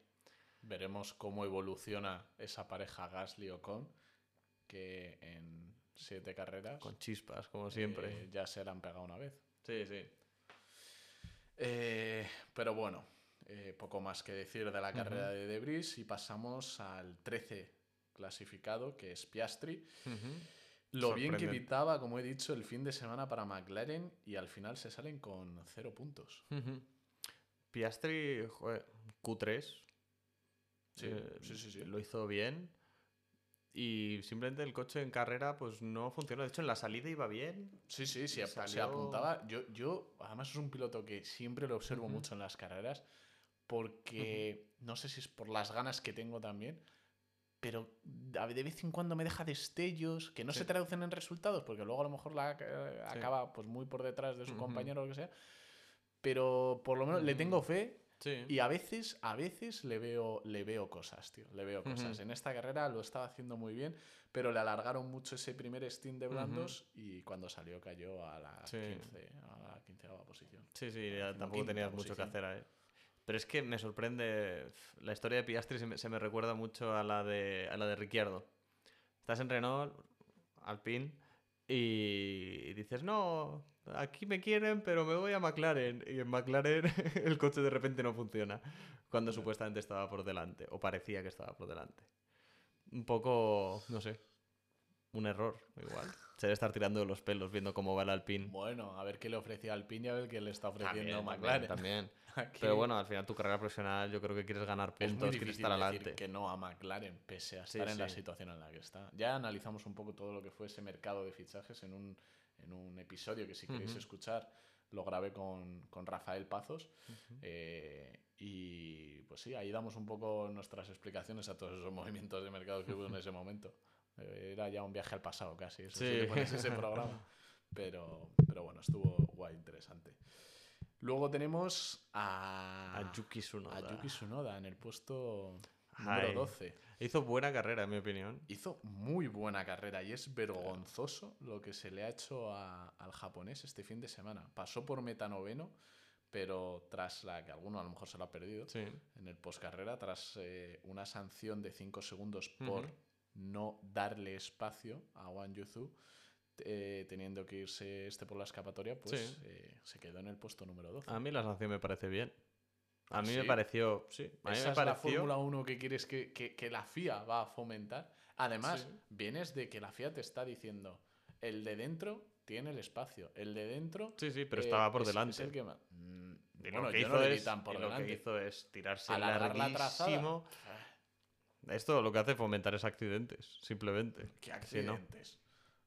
Veremos cómo evoluciona esa pareja Gasly-Ocon, que en siete carreras Con chispas, como siempre. eh, ya se la han pegado una vez. Sí, sí. Eh, pero bueno, eh, poco más que decir de la carrera de Debris y pasamos al 13 clasificado, que es Piastri. Lo bien que evitaba, como he dicho, el fin de semana para McLaren y al final se salen con cero puntos. Piastri, joder, Q3. Sí, eh, sí, sí, sí. Lo hizo bien. Y simplemente el coche en carrera pues no funcionó. De hecho, en la salida iba bien. Sí, sí, sí, se apuntaba. Yo, yo, además, es un piloto que siempre lo observo mucho en las carreras, porque no sé si es por las ganas que tengo también, pero a- de vez en cuando me deja destellos que no Sí. se traducen en resultados, porque luego a lo mejor la eh, acaba pues muy por detrás de su Ujú. compañero o lo que sea. Pero por lo menos le tengo fe Sí. y a veces, a veces le veo, le veo cosas, tío. Le veo cosas. En esta carrera lo estaba haciendo muy bien, pero le alargaron mucho ese primer stint de blandos y cuando salió cayó a la Sí. 15, a la 15 posición. Sí, sí, tampoco tenías mucho que hacer ahí. Pero es que me sorprende. La historia de Piastri se me, se me recuerda mucho a la de, a la de Ricciardo. Estás en Renault, Alpine, y dices, no, aquí me quieren, pero me voy a McLaren. Y en McLaren <laughs> el coche de repente no funciona, cuando supuestamente estaba por delante, o parecía que estaba por delante. Un poco, no sé, un error, igual. Se debe estar tirando de los pelos viendo cómo va el Alpine. Bueno, a ver qué le ofrecía Alpine y a ver qué le está ofreciendo También, McLaren. también, <laughs> Pero bueno, al final tu carrera profesional yo creo que quieres ganar es muy puntos, quieres estar decir adelante. que no a McLaren, pese a Sí, estar en la sí. situación en la que está. Ya analizamos un poco todo lo que fue ese mercado de fichajes en un, en un episodio que si queréis Ujú. escuchar lo grabé con, con Rafael Pazos. Eh, y pues sí, ahí damos un poco nuestras explicaciones a todos esos <laughs> movimientos de mercado que hubo en ese momento. Era ya un viaje al pasado casi, eso sí, pones ese programa. <laughs> Pero, pero bueno, estuvo guay, interesante. Luego tenemos a, A Yuki Tsunoda. a Yuki Tsunoda en el puesto número Ay. 12. Hizo buena carrera, en mi opinión. Hizo muy buena carrera y es vergonzoso lo que se le ha hecho a- al japonés este fin de semana. Pasó por metanoveno, pero tras la que alguno a lo mejor se lo ha perdido Sí. en el postcarrera, tras eh, una sanción de 5 segundos por. No darle espacio a Wang Yuzu, eh, teniendo que irse este por la escapatoria, pues Sí. eh, se quedó en el puesto número 12. A mí la sanción me parece bien. A ¿Ah, mí sí? me pareció. Sí, a mí Esa me es la pareció. Fórmula 1 que quieres que, que- que la FIA va a fomentar. Además, Sí. vienes de que la FIA te está diciendo, el de dentro tiene el espacio, el de dentro... Sí, sí, pero eh, estaba por es- delante. es el que ma- Mm, Y bueno, lo que hizo no es, tan por y lo que delante. hizo es tirarse la larguísimo. Esto lo que hace es fomentar es accidentes, simplemente. ¿Qué Sí, ¿no? accidentes?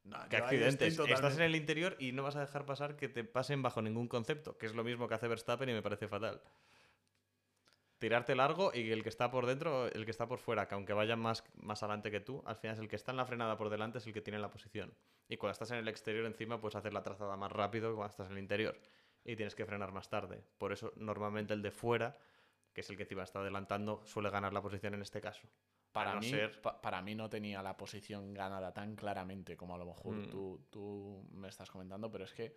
No, ¿Qué accidentes? Estás en el interior y no vas a dejar pasar que te pasen bajo ningún concepto, que es lo mismo que hace Verstappen y me parece fatal. Tirarte largo y el que está por dentro, el que está por fuera, que aunque vaya más, más adelante que tú, al final es el que está en la frenada por delante, es el que tiene la posición. Y cuando estás en el exterior encima, puedes hacer la trazada más rápido que cuando estás en el interior. Y tienes que frenar más tarde. Por eso, normalmente el de fuera, que es el que encima está adelantando, suele ganar la posición en este caso. Para, A no mí, ser- pa- para mí no tenía la posición ganada tan claramente como a lo mejor Mm. tú, tú me estás comentando, pero es que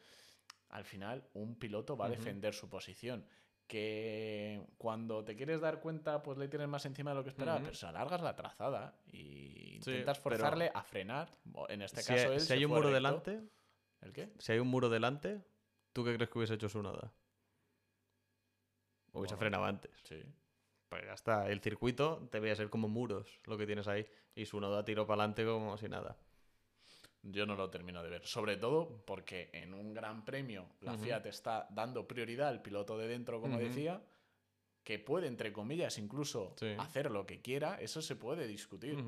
al final un piloto va a defender su posición. Que cuando te quieres dar cuenta, pues le tienes más encima de lo que esperaba, pero si alargas la trazada y Sí, intentas pero- forzarle a frenar, en este Si caso hay, él si se hay un muro recto. delante, ¿El qué? si hay un muro delante, ¿tú qué crees que hubiese hecho su nada? Hubiese Bueno. frenado antes. Sí. Pues ya está. El circuito debía ser como muros lo que tienes ahí. Y su noda tiró para adelante como si nada. Yo no lo termino de ver. Sobre todo porque en un gran premio la Ujú. FIA te está dando prioridad al piloto de dentro, como decía, que puede, entre comillas, incluso Sí. hacer lo que quiera. Eso se puede discutir.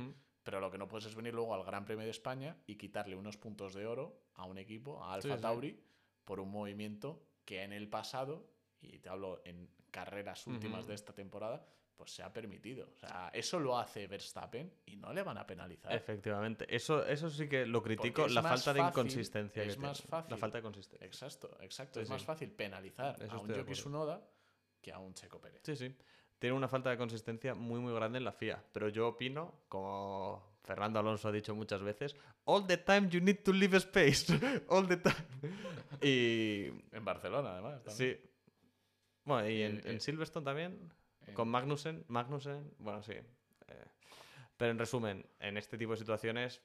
Pero lo que no puedes es venir luego al Gran Premio de España y quitarle unos puntos de oro a un equipo, a Alfa Sí, sí. Tauri, por un movimiento que en el pasado, y te hablo en carreras últimas de esta temporada, pues se ha permitido. O sea, eso lo hace Verstappen y no le van a penalizar. Efectivamente. Eso, eso sí que lo critico. La falta de inconsistencia. es que más tiene. fácil. La falta de consistencia. Exacto, exacto. Sí, es más fácil penalizar Eso a un acuerdo. Tsunoda que a un Checo Pérez. Sí, sí. Tiene una falta de consistencia muy, muy grande en la FIA. Pero yo opino, como Fernando Alonso ha dicho muchas veces, all the time you need to leave space. <laughs> all the time. <laughs> Y En Barcelona, además. también. sí. Bueno, y en, Eh, en eh, Silverstone también, En- con Magnussen, Magnussen, bueno, sí. eh, pero en resumen, en este tipo de situaciones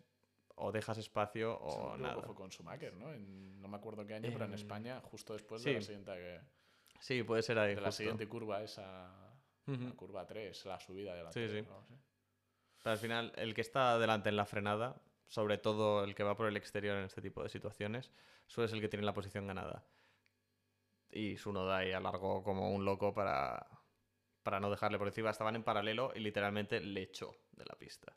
o dejas espacio o equivoco, nada. fue con Schumacher, ¿no? En- no me acuerdo qué año, pero en En- España, justo después sí. de la siguiente, que- Sí, puede ser ahí. de la justo. siguiente curva, esa Ujú. la curva 3, la subida de la Sí, 3, sí. no sé. Pero al final, el que está adelante en la frenada, sobre todo el que va por el exterior en este tipo de situaciones, suele ser el que tiene la posición ganada. Y Sunoda ahí alargó como un loco para, para no dejarle por encima. Estaban en paralelo y literalmente le echó de la pista.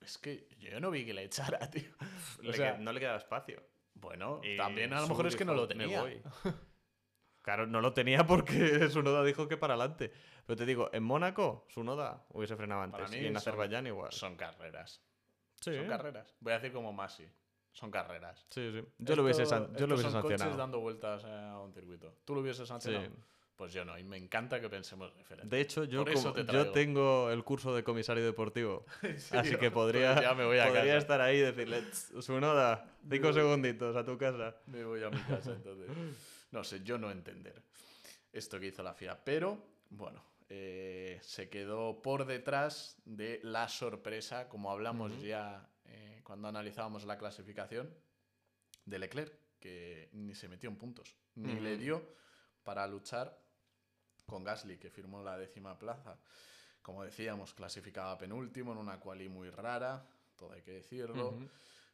Es que yo no vi que le echara, <laughs> tío. Le sea- no le quedaba espacio. Bueno, Y también a lo mejor es que no lo "Me tenía. voy". <laughs> Claro, no lo tenía porque <laughs> Sunoda dijo que para adelante. Pero te digo, en Mónaco, Sunoda hubiese frenado Para antes. mí Y en son- Azerbaiyán igual. Son carreras. Sí, Son carreras. Voy a decir como Masi. Son carreras. sí, sí. Yo lo hubiese, san- yo lo hubiese son coches sancionado. dando vueltas a un circuito. ¿Tú lo hubieses sancionado? Sí. Pues yo no. Y me encanta que pensemos diferente. De hecho, yo, como- te yo tengo el curso de comisario deportivo. <laughs> ¿En así que podría, Pues ya me voy a podría casa. estar ahí y decirle, "Tss, Sunoda, cinco segunditos a tu casa. Me voy a mi casa entonces. No sé, yo no entender esto que hizo la FIA. Pero, bueno, eh, se quedó por detrás de la sorpresa, como hablamos ya eh, cuando analizábamos la clasificación de Leclerc, que ni se metió en puntos, ni le dio para luchar con Gasly, que firmó la décima plaza. Como decíamos, clasificaba penúltimo en una quali muy rara, todo hay que decirlo.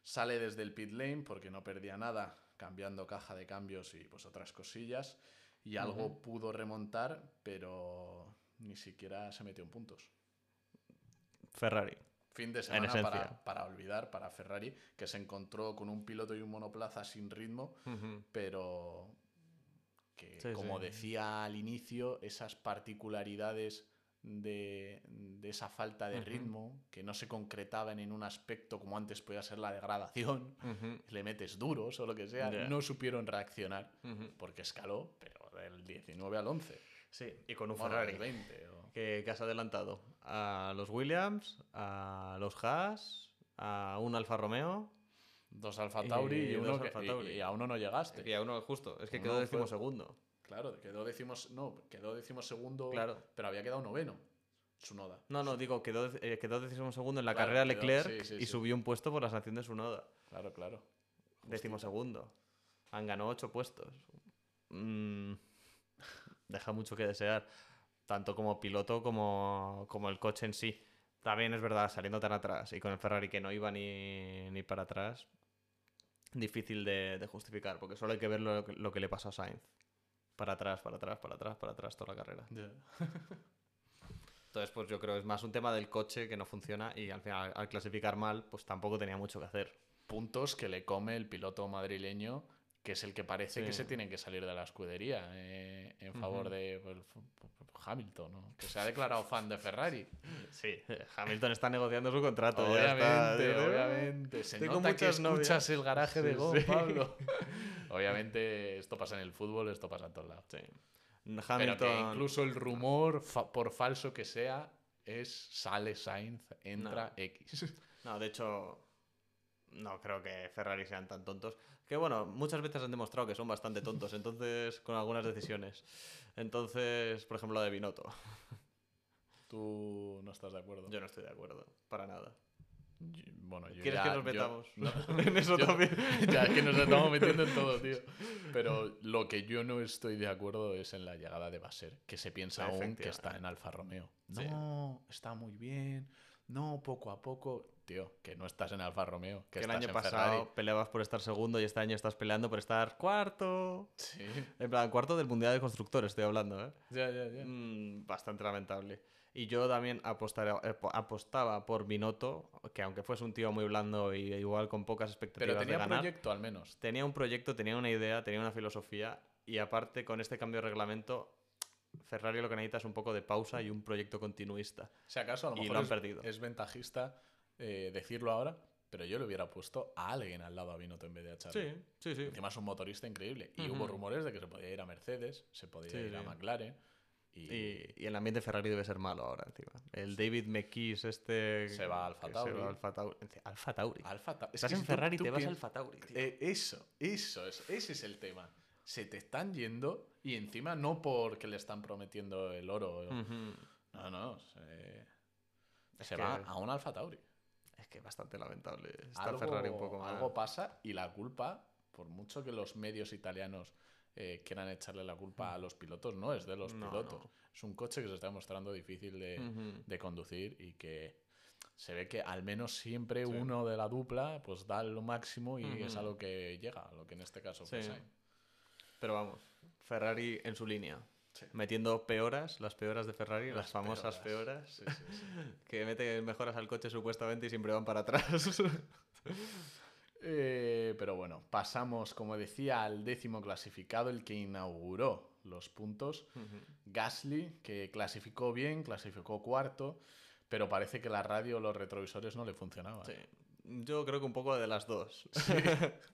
Sale desde el pit lane porque no perdía nada, cambiando caja de cambios y pues otras cosillas. Y algo pudo remontar, pero ni siquiera se metió en puntos. Ferrari. Fin de semana para, para olvidar para Ferrari, que se encontró con un piloto y un monoplaza sin ritmo, pero que, Sí, como sí. decía al inicio, esas particularidades de, de esa falta de ritmo, que no se concretaban en un aspecto como antes podía ser la degradación, le metes duros o lo que sea, no supieron reaccionar, porque escaló, pero del 19 al 11. Sí, y con un Bueno, Ferrari. del 20. Que, que has adelantado a los Williams, a los Haas, a un Alfa Romeo Dos Alfa Tauri y, Y uno Alfa y- Tauri. y a uno no llegaste. y a uno justo, es que Uno quedó fue- decimosegundo. Claro, quedó decimos, no, quedó decimosegundo, Claro. pero había quedado noveno. Tsunoda. No, no, digo, quedó, eh, quedó decimosegundo en la Claro, carrera quedó- Leclerc sí, sí, y sí. subió un puesto por la sanción de su noda. Claro, claro. Decimosegundo. Han ganado ocho puestos. Mm, deja mucho que desear, tanto como piloto como, como el coche en sí. También es verdad, saliendo tan atrás y con el Ferrari que no iba ni, ni para atrás, difícil de, de justificar, porque solo hay que ver lo, que- lo que le pasó a Sainz. Para atrás, para atrás, para atrás, para atrás, toda la carrera. <laughs> Entonces, pues yo creo que es más un tema del coche que no funciona y al final, al clasificar mal, pues tampoco tenía mucho que hacer. Puntos que le come el piloto madrileño, que es el que parece que se tienen que salir de la escudería eh, en favor de pues, Hamilton, ¿no? que se ha declarado fan de Ferrari. Sí, Hamilton está negociando su contrato. obviamente, está. Yo- obviamente. Se Tengo nota que novias. escuchas el garaje de Go, sí. Pablo. <laughs> obviamente, esto pasa en el fútbol, esto pasa en todos lados. Sí. Pero Hamilton. que incluso el rumor, fa- por falso que sea, es sale Sainz, entra X. No, de hecho, no creo que Ferrari sean tan tontos. Que bueno, muchas veces han demostrado que son bastante tontos, entonces, con algunas decisiones. Entonces, por ejemplo, la de Binotto. Tú no estás de acuerdo. Yo no estoy de acuerdo, para nada. Yo- bueno, yo ¿Quieres ya- que nos yo- metamos? no, <laughs> en eso yo- también. <laughs> ya es que nos estamos metiendo en todo, tío. <laughs> Pero lo que yo no estoy de acuerdo es en la llegada de Baser, que se piensa aún que está en Alfa Romeo. Sí. No, está muy bien. No, poco a poco. Tío, que no estás en Alfa Romeo, que, Que el estás año en pasado Ferrari. peleabas por estar segundo y este año estás peleando por estar cuarto. Sí, En plan, cuarto del Mundial de Constructores, estoy hablando, ¿eh? ya, ya, ya. Mm, bastante lamentable. Y yo también apostaré- eh, po- apostaba por Binotto, que aunque fuese un tío muy blando y igual con pocas expectativas Pero tenía de ganar, proyecto al menos. tenía un proyecto, tenía una idea, tenía una filosofía y aparte con este cambio de reglamento, Ferrari lo que necesita es un poco de pausa y un proyecto continuista. Si acaso, a lo Y mejor lo han es, perdido. es ventajista eh, decirlo ahora, pero yo le hubiera puesto a alguien al lado a Binotto en vez de a Charlie. sí, sí. Encima es un motorista increíble. Y hubo rumores de que se podía ir a Mercedes, se podía Sí, ir a sí. McLaren. Y, Y, y el ambiente Ferrari debe ser malo ahora encima. El David McKees este... Se va a Alfa Tauri. Se va a Alfa Tauri. Alfa Tauri. Alfa es Estás que en Ferrari, tú te vas a Alfa Tauri. tío. Eh, eso, eso, es, ese es el tema. Se te están yendo y encima no porque le están prometiendo el oro. Ujú. No, no. Se, que- va a un Alfa Tauri. Es que bastante lamentable. Está algo, Ferrari un poco mal. algo pasa y la culpa, por mucho que los medios italianos eh, quieran echarle la culpa a los pilotos, no es de los No, pilotos. no. Es un coche que se está mostrando difícil de, de conducir y que se ve que al menos siempre Sí. uno de la dupla pues da lo máximo y es a lo que llega, a lo que en este caso fue Sí. Pero vamos, Ferrari en su línea. Sí. Metiendo peoras, las peoras de Ferrari, las, Las famosas peoras. peoras, Sí, sí, sí. <laughs> que mete mejoras al coche supuestamente y siempre van para atrás. <laughs> Eh, pero bueno, pasamos, como decía, al décimo clasificado, el que inauguró los puntos. Gasly, que clasificó bien, clasificó cuarto, pero parece que la radio o los retrovisores no le funcionaban. Sí. Yo creo que un poco de las dos.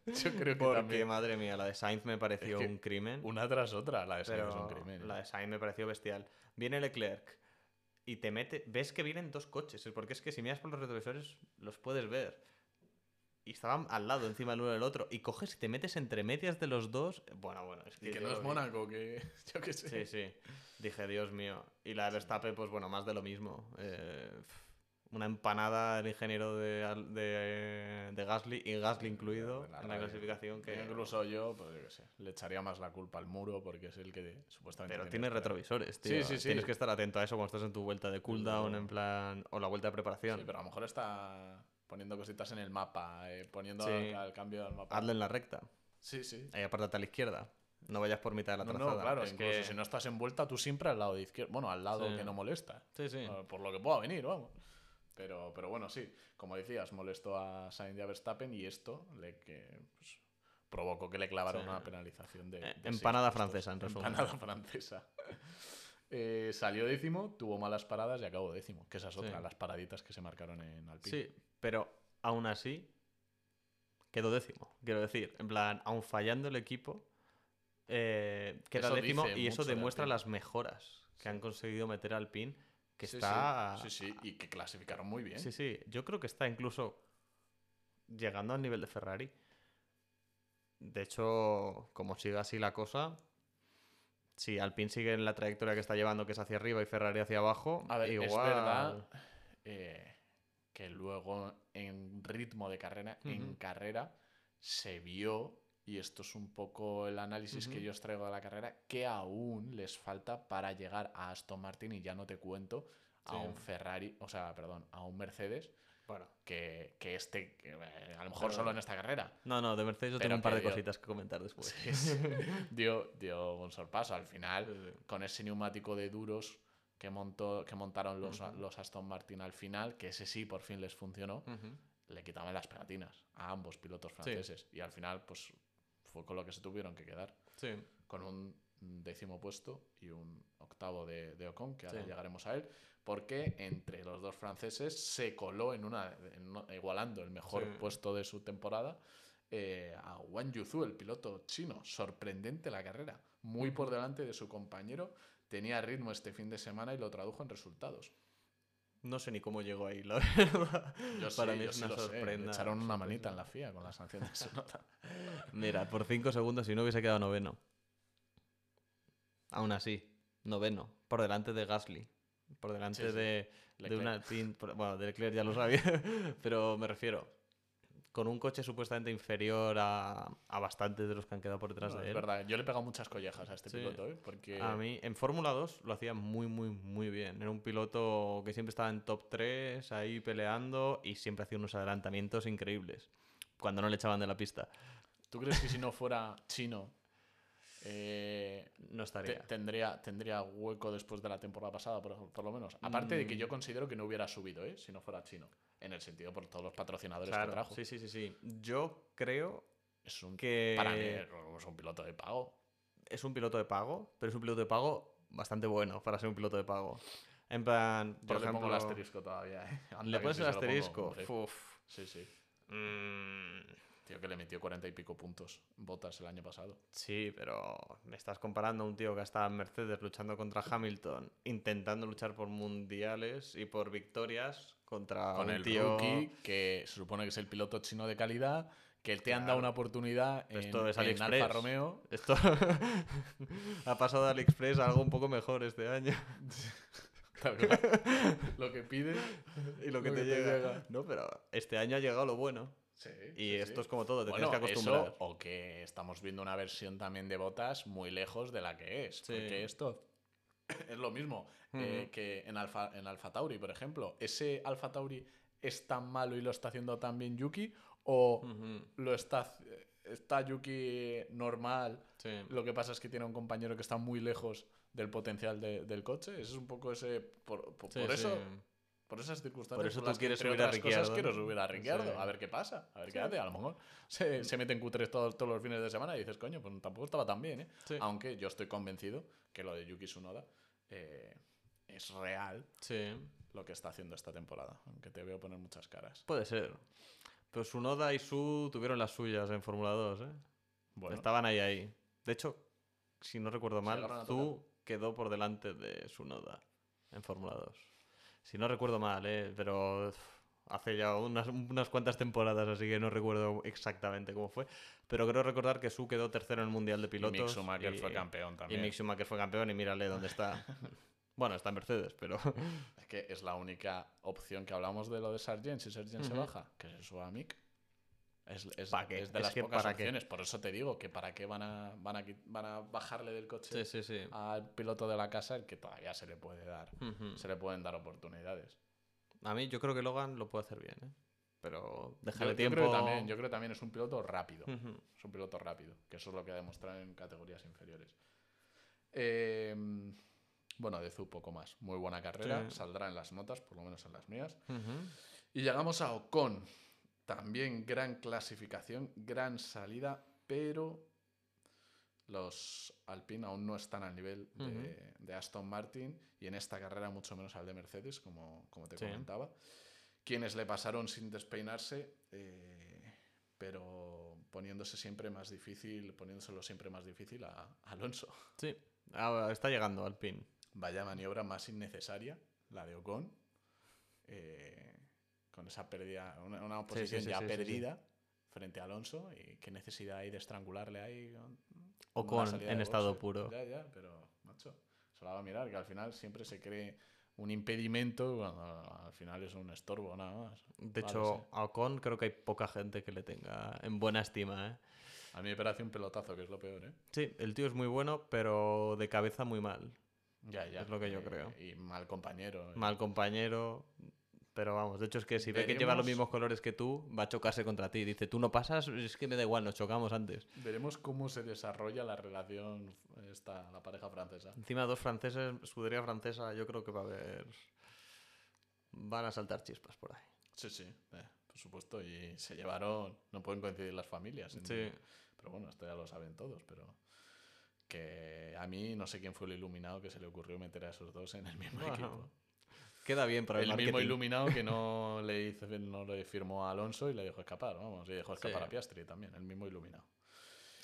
Yo creo que Porque, también. madre mía, la de Sainz me pareció Es que un crimen. Una tras otra, la de Sainz es un crimen. la de Sainz me pareció bestial. Viene Leclerc y te mete... Ves que vienen dos coches, porque es que si miras por los retrovisores los puedes ver. Y estaban al lado, encima el uno del otro. Y coges y te metes entre medias de los dos. Bueno, bueno, es que... Y que no es Mónaco, que <laughs> yo qué sé. Sí, sí. Dije, Dios mío. Y la de Verstappen, pues bueno, más de lo mismo. Eh, una empanada el ingeniero de, de, de Gasly y Gasly incluido la en la clasificación que Incluso yo, pues yo qué sé, le echaría más la culpa al muro porque es el que supuestamente. pero tiene retrovisores, Sí, tío. sí, sí. Tienes que estar atento a eso cuando estás en tu vuelta de cooldown, Pero- en plan, o la vuelta de preparación. Sí, pero a lo mejor está poniendo cositas en el mapa, eh, poniendo Sí. al, al cambio del mapa. Hazlo en la recta. Sí, sí. Ahí apártate a la izquierda. No vayas por mitad de la No, trazada. no, claro, Es incluso que- si no estás en vuelta, tú siempre al lado de izquierda. Bueno, al lado Sí. que no molesta. Sí, sí. Por lo que pueda venir, vamos. Pero, pero bueno, sí, como decías, molestó a Sainz y a Verstappen y esto le que pues, provocó que le clavaran Sí. una penalización de, Eh, de empanada francesa, en resumen. Empanada <laughs> francesa. Eh, salió décimo, tuvo malas paradas y acabó décimo, que esa es Sí. otra, las paraditas que se marcaron en Alpine. Sí, pero aún así quedó décimo. Quiero decir, en plan, aún fallando el equipo, eh, queda Eso décimo y eso de demuestra las mejoras que Sí. han conseguido meter al PIN, que Sí, está... Sí, sí, sí, y que clasificaron muy bien. Sí, sí, yo creo que está incluso llegando al nivel de Ferrari. De hecho, como siga así la cosa, si Alpine sigue en la trayectoria que está llevando, que es hacia arriba y Ferrari hacia abajo, A ver, igual... es verdad eh, que luego en ritmo de carrera, en carrera, se vio, y esto es un poco el análisis que yo os traigo de la carrera, que aún les falta para llegar a Aston Martin, y ya no te cuento, a Sí. un Ferrari, o sea, perdón, a un Mercedes, Bueno, que, que este, que, eh, a lo mejor Pero- solo en esta carrera, no, no, de Mercedes yo tengo un par de dio- cositas que comentar después. sí, sí, <laughs> dio, dio un sorpaso. Al final, con ese neumático de duros que, montó, que montaron los, los Aston Martin al final, que ese sí por fin les funcionó, le quitaban las pegatinas a ambos pilotos franceses. Y al final, pues fue con lo que se tuvieron que quedar. Sí. Con un décimo puesto y un octavo de, de Ocon, que ahora Sí. llegaremos a él, porque entre los dos franceses se coló en una, en una- igualando el mejor Sí. puesto de su temporada eh, a Wang Yuzu, el piloto chino. Sorprendente la carrera, muy por delante de su compañero. Tenía ritmo este fin de semana y lo tradujo en resultados. No sé ni cómo llegó ahí, la verdad. <laughs> Yo Para sí, mí yo es sí una. Le sorprenda. echaron una sorpresa. manita en la FIA con la sanción de su nota. <laughs> Mira, por 5 segundos si no hubiese quedado noveno. Aún así, noveno. Por delante de Gasly. Por delante Sí, sí. de, de una Bueno, de Leclerc ya lo sabía. <laughs> pero me refiero. Con un coche supuestamente inferior a, a bastantes de los que han quedado por detrás No, de es él. verdad, yo le he pegado muchas collejas a este Sí. piloto, ¿eh? Porque A mí, en Fórmula 2 lo hacía muy, muy, muy bien. Era un piloto que siempre estaba en top 3, ahí peleando y siempre hacía unos adelantamientos increíbles. Cuando no le echaban de la pista. ¿tú crees que si no fuera chino eh, No estaría. tendría, tendría hueco después de la temporada pasada, por, por lo menos? Aparte de que Mm. yo considero que no hubiera subido, ¿eh? Si no fuera chino. En el sentido por todos los patrocinadores Claro, que trajo. sí, sí, sí, sí. Yo creo Es un, que Para mí es un piloto de pago. es un piloto de pago, pero es un piloto de pago bastante bueno para ser un piloto de pago. En plan, Yo por le ejemplo, pongo el asterisco todavía, ¿eh? <laughs> ¿Le pones el pongo, asterisco? Uf. Sí, sí. Mm, Tío, que le metió cuarenta y pico puntos botas el año pasado. Sí, pero me estás comparando a un tío que está en Mercedes luchando contra Hamilton, intentando luchar por mundiales y por victorias contra Con un el tío. rookie, que se supone que es el piloto chino de calidad, que te han dado Claro. una oportunidad en, Esto es en AliExpress. Alfa Romeo. Esto <laughs> ha pasado de AliExpress a algo un poco mejor este año. <laughs> Lo que pide <laughs> y lo que te, llega. No, pero este año ha llegado lo bueno. Sí, Y sí, esto sí. es como todo, te Bueno, tienes que acostumbrar. eso, o que estamos viendo una versión también de botas muy lejos de la que es. Porque esto <coughs> es lo mismo eh, que en Alfa, en Alfa Tauri, por ejemplo. ¿Ese Alfa Tauri es tan malo y lo está haciendo tan bien Yuki? ¿O lo está, está Yuki normal? Lo que pasa es que tiene un compañero que está muy lejos del potencial de- del coche. Ese es un poco ese. Por, por eso. Por esas circunstancias. Por eso tú quieres subir a cosas, Ricciardo, quiero subir a Ricciardo. Sí. A ver qué pasa. A ver qué hace. A lo mejor se, se mete en Q3 todos, todos los fines de semana y dices, coño, pues tampoco estaba tan bien, ¿eh? Sí. Aunque yo estoy convencido que lo de Yuki Tsunoda eh, es real Sí. lo que está haciendo esta temporada. Aunque te veo poner muchas caras. Puede ser. Pero Sunoda y Su tuvieron las suyas en Fórmula 2, ¿eh? Bueno, Estaban ahí, ahí. De hecho, si no recuerdo mal, Zu quedó por delante de Sunoda en Fórmula 2. Si no recuerdo mal, ¿eh? Pero hace ya unas, unas cuantas temporadas, así que no recuerdo exactamente cómo fue. Pero creo recordar que Su quedó tercero en el Mundial de y Pilotos. Mick Schumacher y- fue campeón Y también. Mick Schumacher fue campeón y mírale dónde está. <laughs> Bueno, está en Mercedes, pero. Es que es la única opción que hablamos de lo de Sargent. Si Sargent se baja, que se suba a Mick. Es, es- es de Es las que pocas opciones. Por eso te digo que para qué van a, van a, van a bajarle del coche sí, sí, sí. al piloto de la casa el que todavía se le puede dar. Se le pueden dar oportunidades. A mí yo creo que Logan lo puede hacer bien, ¿eh? Pero Yo, déjale yo tiempo. creo que también, yo creo que también es un piloto rápido. Es un piloto rápido, que eso es lo que ha demostrado en categorías inferiores. Eh, bueno, de Zu poco más. Muy buena carrera, saldrá en las notas, por lo menos en las mías. Y llegamos a Ocon. También gran clasificación, gran salida, pero los Alpine aún no están al nivel de, de Aston Martin y en esta carrera mucho menos al de Mercedes, como, como te Sí. comentaba. Quienes le pasaron sin despeinarse, eh, pero poniéndose siempre más difícil, poniéndoselo siempre más difícil a, a Alonso. Sí. Ah, está llegando al pin. Vaya maniobra más innecesaria, la de Ocon. eh, con esa pérdida, una, una posición sí, ya sí, sí, sí. perdida frente a Alonso. ¿Y qué necesidad hay de estrangularle ahí? con- O con en estado boxe? puro. Ya, ya, pero, macho, se la va a mirar, que al final siempre se cree un impedimento cuando al final es un estorbo nada más. De Vale, hecho, sí. a Ocon creo que hay poca gente que le tenga en buena estima, ¿eh? A mí me parece un pelotazo, que es lo peor, ¿eh? Sí, el tío es muy bueno, pero de cabeza muy mal. Ya, ya. Es lo que yo eh, creo. Y mal compañero. eh. Mal compañero. Pero vamos, de hecho es que si ve que lleva los mismos colores que tú, va a chocarse contra ti. Dice, tú no pasas, es que me da igual, nos chocamos antes. Veremos cómo se desarrolla la relación, esta, la pareja francesa. Encima dos franceses, escudería francesa, yo creo que va a haber... Van a saltar chispas por ahí. Sí, sí, eh, por supuesto. Y se llevaron, no pueden coincidir las familias. Sí. Pero bueno, esto ya lo saben todos, pero que a mí no sé quién fue el iluminado que se le ocurrió meter a esos dos en el mismo Bueno, equipo. Queda bien para el, El mismo iluminado que no <laughs> le, hizo, no le firmó a Alonso y le dejó escapar, vamos, y dejó escapar Sí. a Piastri también, el mismo iluminado.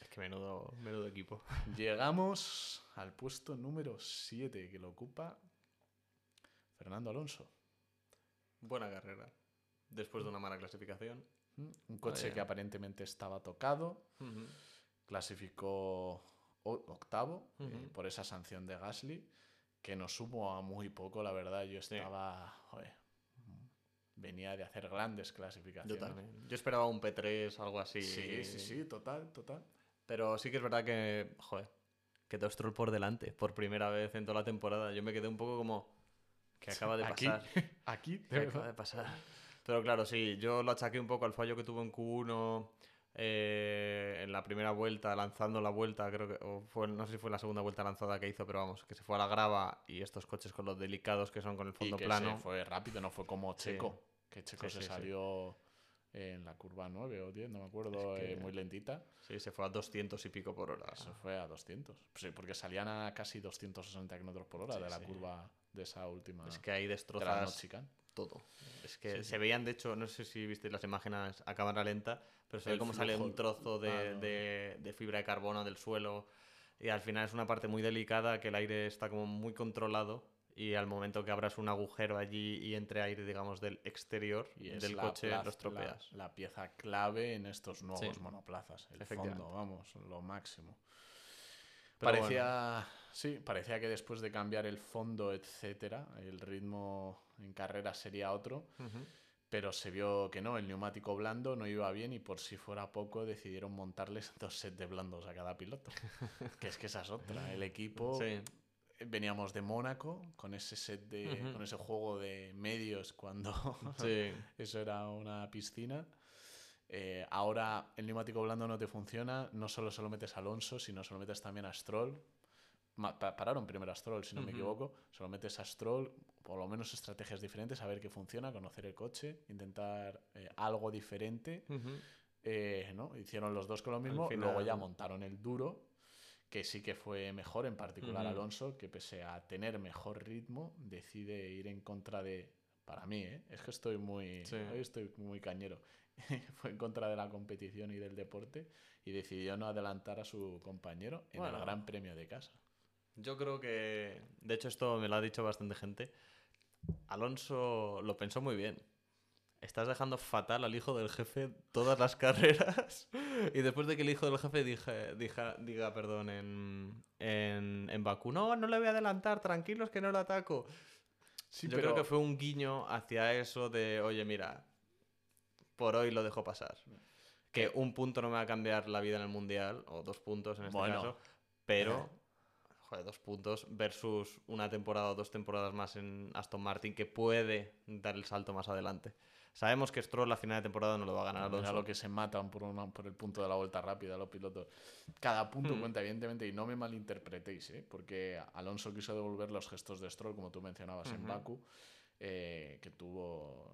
Es que menudo, menudo equipo. <laughs> Llegamos al puesto número 7 que lo ocupa Fernando Alonso. Buena carrera. Después de una mala clasificación. ¿Mm? Un coche Vaya. que aparentemente estaba tocado, clasificó o- octavo eh, Ujú. por esa sanción de Gasly, que nos supo a muy poco, la verdad. Yo Sí. estaba, joder, venía de hacer grandes Yo clasificaciones. también. Yo esperaba un P3, algo así. Sí, sí, sí, total, total. Pero sí que es verdad que, joder, quedó Stroll por delante por primera vez en toda la temporada. Yo me quedé un poco como que acaba de Aquí, pasar. <laughs> aquí, de que acaba de pasar. Pero claro, sí, yo lo achaqué un poco al fallo que tuvo en Q1 eh, en la primera vuelta, lanzando la vuelta, creo que, o fue, no sé si fue la segunda vuelta lanzada que hizo, pero vamos, que se fue a la grava y estos coches con los delicados que son con el Y fondo que plano. se fue rápido, no fue como Sí. Checo, que Checo Sí, se sí, salió en la curva 9 o 10, no me acuerdo, Es que- eh, muy lentita. Sí, se fue a 200 y pico por hora. Eso fue a 200. Sí, porque salían a casi 260 km por hora de la curva de esa última. Es que ahí destrozas. Todo. Es que Sí, se sí. veían, de hecho, no sé si visteis las imágenes a cámara lenta, pero se ve El como sale un trozo de, Ah, no. de- de fibra de carbono del suelo y al final es una parte muy delicada que el aire está como muy controlado y al momento que abras un agujero allí y entre aire, digamos, del exterior Y del la coche, plaza- los tropeas. La, la pieza clave en estos nuevos Sí. monoplazas. El fondo, vamos, lo máximo. Pero parecía, sí, parecía que después de cambiar el fondo, etcétera, el ritmo en carrera sería otro. Pero se vio que no, el neumático blando no iba bien y por si fuera poco decidieron montarles <laughs> dos sets de blandos a cada piloto. <laughs> que es que esa es otra. El equipo Sí, veníamos de Mónaco con ese set de con ese juego de medios cuando <laughs> sí. eso era una piscina. Eh, ahora el neumático blando no te funciona, no solo se lo metes a Alonso, sino se lo metes también a Stroll. Pararon primero a Stroll, si no me equivoco. Se lo metes a Stroll, por lo menos estrategias diferentes, a ver qué funciona, conocer el coche, intentar eh, algo diferente. Eh, ¿no? Hicieron los dos con lo mismo, final- luego ya montaron el duro, que sí que fue mejor, en particular. Alonso, que pese a tener mejor ritmo, decide ir en contra de... Para mí, ¿eh? es que estoy muy, Sí. hoy estoy muy cañero. <laughs> fue en contra de la competición y del deporte y decidió no adelantar a su compañero en Bueno. el Gran Premio de casa. Yo creo que, de hecho esto me lo ha dicho bastante gente, Alonso lo pensó muy bien. estás dejando fatal al hijo del jefe todas las <laughs> carreras. y después de que el hijo del jefe dije, diga, diga, perdón, en, en, en Bakú, no, no le voy a adelantar, tranquilos que no lo ataco. Sí, Yo creo que fue un guiño hacia eso de, oye, mira, por hoy lo dejo pasar. Que un punto no me va a cambiar la vida en el mundial, o dos puntos en este Bueno. caso, pero, joder, dos puntos versus una temporada o dos temporadas más en Aston Martin que puede dar el salto más adelante. Sabemos que Stroll a final de temporada no lo va a ganar Mira Alonso. lo que se matan por, una- por el punto de la vuelta rápida los pilotos. Cada punto Hmm. cuenta, evidentemente, y no me malinterpretéis, ¿eh? porque Alonso quiso devolver los gestos de Stroll, como tú mencionabas en. Baku, eh, que tuvo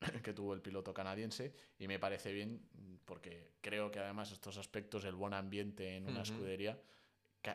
<coughs> que tuvo el piloto canadiense y me parece bien porque creo que además estos aspectos el buen ambiente en una Ujú. escudería ca-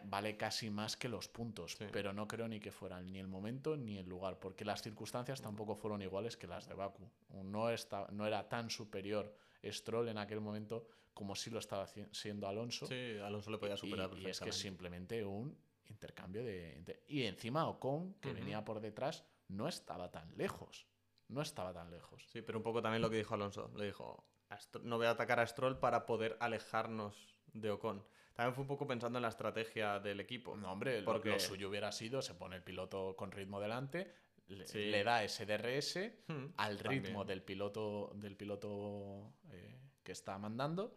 vale casi más que los puntos Sí. pero no creo ni que fueran ni el momento ni el lugar porque las circunstancias tampoco fueron iguales que las de Baku no, está, no era tan superior Stroll en aquel momento como sí lo estaba siendo Alonso Sí, Alonso le podía superar y, es que simplemente un intercambio de, de- y encima Ocon que venía por detrás no estaba tan lejos no estaba tan lejos Sí, pero un poco también lo que dijo Alonso. Le dijo, "A Stro- no voy a atacar a Stroll para poder alejarnos de Ocon. También fue un poco pensando en la estrategia del equipo. No, hombre, Porque- lo, suyo hubiera sido, se pone el piloto con ritmo delante, le, Sí. le da ese DRS Hmm, al ritmo también. del piloto, del piloto eh, que está mandando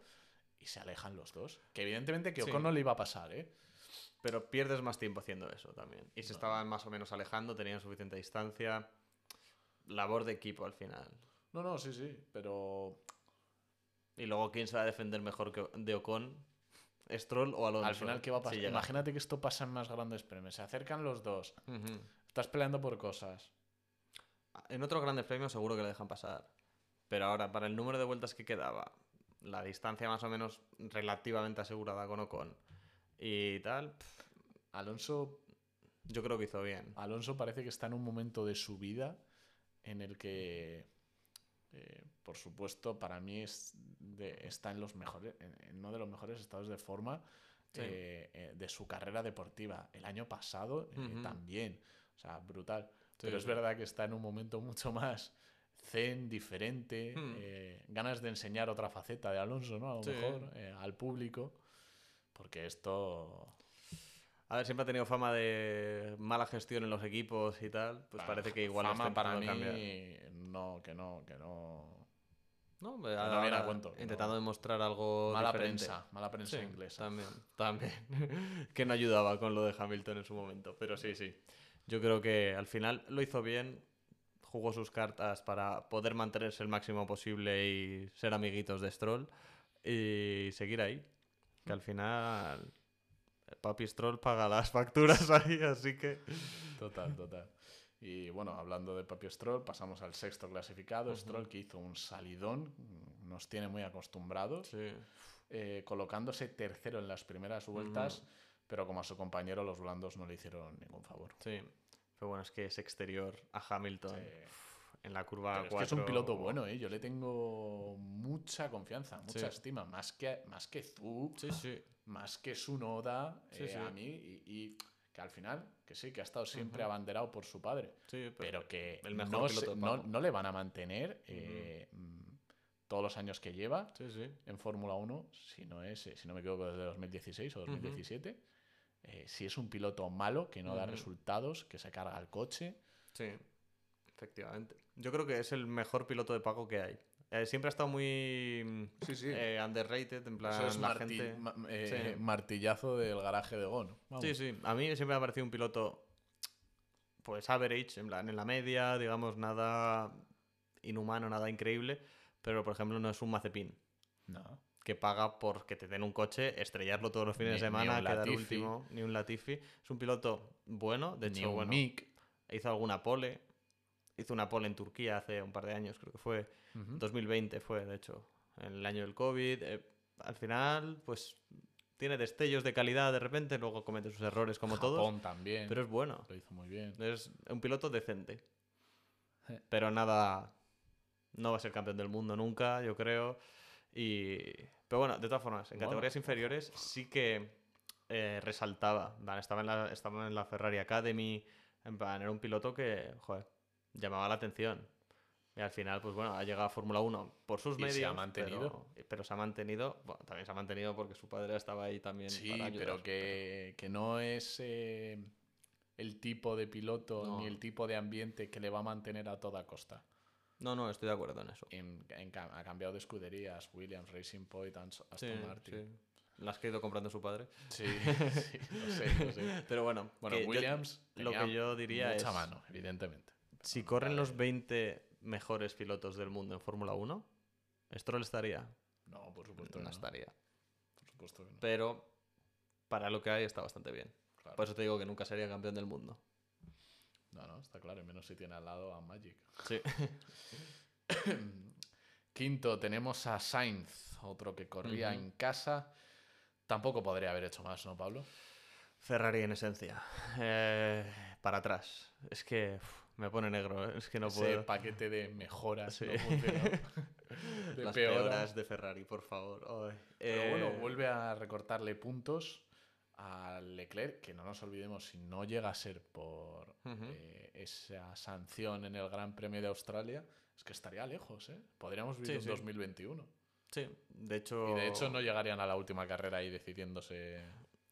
y se alejan los dos. Que evidentemente que Sí. Ocon no le iba a pasar, ¿eh? Pero pierdes más tiempo haciendo eso también. Y se No. estaban más o menos alejando, tenían suficiente distancia. Labor de equipo al final. No, no, sí, sí, pero Y luego, ¿quién se va a defender mejor que de Ocon? ¿Stroll o Alonso? al final, ¿qué va a pasar? Imagínate que esto pasa en más grandes premios. Se acercan los dos, estás peleando por cosas. En otros grandes premios seguro que le dejan pasar. Pero ahora, para el número de vueltas que quedaba, la distancia más o menos relativamente asegurada con Ocon y tal, Alonso yo creo que hizo bien. Alonso parece que está en un momento de su vida en el que, eh, por supuesto, para mí es de- está en los mejores, en, en uno de los mejores estados de forma Sí. eh, eh, de su carrera deportiva. El año pasado eh, también, o sea, brutal. Pero es sí. verdad que está en un momento mucho más zen, diferente, Hmm. ganas de enseñar otra faceta de Alonso, ¿no? A lo mejor al público, porque esto A ver, siempre ha tenido fama de mala gestión en los equipos y tal. Pues Ah, parece que igual fama está para mí cambiar. no que no que no No, no viene a cuento, Intentando no. demostrar algo mala diferente. prensa mala prensa Sí, inglesa También, también. <laughs> que no ayudaba con lo de Hamilton en su momento. Pero sí, sí. Yo creo que al final lo hizo bien. Jugó sus cartas para poder mantenerse el máximo posible y ser amiguitos de Stroll. Y seguir ahí. Que al final. Papi Stroll paga las facturas <laughs> ahí, así que. total total y bueno hablando de Papi Stroll pasamos al sexto clasificado Ujú. Stroll que hizo un salidón nos tiene muy acostumbrados Sí. eh, colocándose tercero en las primeras vueltas pero como a su compañero los blandos no le hicieron ningún favor Sí. Pero bueno, es que es exterior a Hamilton. Sí. En la curva Pero 4. es que es un piloto bueno, ¿eh? Yo le tengo mucha confianza, mucha Sí. estima, más que, más que Zu, Sí, sí. Más que su Noda Sí, eh, sí. a mí y, y que al final, que sí, que ha estado siempre abanderado por su padre, Sí, pero que el mejor no, se- no, no le van a mantener eh, mm, todos los años que lleva en Fórmula 1, si no es, eh, si no me equivoco, desde 2016 o 2017. eh, si es un piloto malo, que no da resultados, que se carga el coche. Sí, efectivamente. Yo creo que es el mejor piloto de Paco que hay. Eh, siempre ha estado muy mm, Sí, sí. eh, underrated, en plan, Eso es la marti- gente... ma- eh, Sí. martillazo del garaje de Gon. vamos. Sí, sí. A mí siempre me ha parecido un piloto, pues average, en plan, en la media, digamos, nada inhumano, nada increíble, pero por ejemplo no es un Mazepin No. que paga porque te den un coche, estrellarlo todos los fines Ni- de semana, quedar último, ni un Latifi. Es un piloto bueno, de Ni hecho, un bueno, Mick. hizo alguna pole, hizo una pole en Turquía hace un par de años, creo que fue, Ujú. 2020 fue, de hecho, en el año del COVID. eh, al final, pues tiene destellos de calidad de repente, luego comete sus errores como todos, también. pero es bueno. Lo hizo muy bien. Es un piloto decente. Pero nada, no va a ser campeón del mundo nunca, yo creo. Y... Pero bueno, de todas formas, en Bueno, categorías inferiores sí que eh, resaltaba. Estaba en, la, estaba en la Ferrari Academy. En plan, era un piloto que, joder, llamaba la atención. Y al final, pues bueno, ha llegado a Fórmula 1 por sus Y se ha medios. mantenido. Pero, pero se ha mantenido. Bueno, también se ha mantenido porque su padre estaba ahí también. Sí, para ayudar, pero que, que no es eh, el tipo de piloto No. ni el tipo de ambiente que le va a mantener a toda costa. No, no, estoy de acuerdo en eso. En- en ca- ha cambiado de escuderías, Williams, Racing Point, Aston Sí, Martin. sí. Las que ha ido comprando su padre. Sí, <laughs> sí, lo sé, lo sé. <laughs> Pero bueno, Bueno, yo- Williams lo que yo diría mucha es- mano, evidentemente. si corren los 20 mejores pilotos del mundo en Fórmula 1, Stroll estaría. No, por supuesto No, que no. estaría. Por supuesto que no. Pero para lo que hay está bastante bien. Claro. Por eso te digo que nunca sería campeón del mundo. No, no, está claro, y menos si tiene al lado a Magic. Sí. <laughs> Quinto, tenemos a Sainz, otro que corría en casa. Tampoco podría haber hecho más, ¿no, Pablo? Ferrari en esencia. Eh, para atrás. Es que me pone negro, ¿eh? es que no Ese puedo. paquete de mejoras Sí. no <laughs> de Las peoras de Ferrari, por favor. Ay. Pero bueno, Eh, vuelve a recortarle puntos a Leclerc, que no nos olvidemos, si no llega a ser por eh, esa sanción en el Gran Premio de Australia, es que estaría lejos, ¿eh? Podríamos vivir Sí, sí. 2021. Sí, de hecho. Y de hecho no llegarían a la última carrera ahí decidiéndose.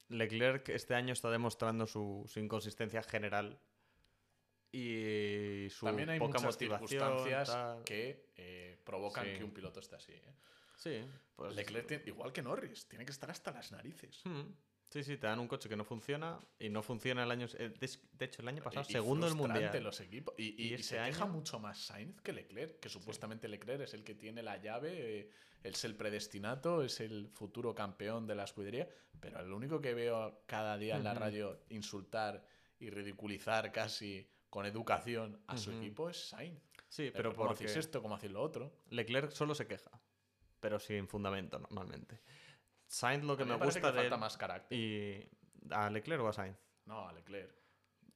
Leclerc este año está demostrando su, su inconsistencia general y su También hay poca muchas circunstancias tal. que eh, provocan Sí. que un piloto esté así. ¿eh? Sí, pues. Leclerc, tiene- igual que Norris, tiene que estar hasta las narices. Hmm. Sí, sí, te dan un coche que no funciona y no funciona el año. eh, De hecho, el año pasado, Y- segundo del mundial. los equipos. Y, y- Y y este se queja año- mucho más Sainz que Leclerc, que supuestamente Leclerc es el que tiene la llave, es el predestinato, es el futuro campeón de la escudería, pero el único que veo cada día en la radio insultar y ridiculizar casi con educación a su equipo es Sainz. Sí, Pero ¿cómo porque hacéis esto? ¿Cómo hacéis lo otro? Leclerc solo se queja, pero sin fundamento normalmente. Sainz lo que A mí me gusta que de falta él- más carácter. y a Leclerc o a Sainz. No, a Leclerc.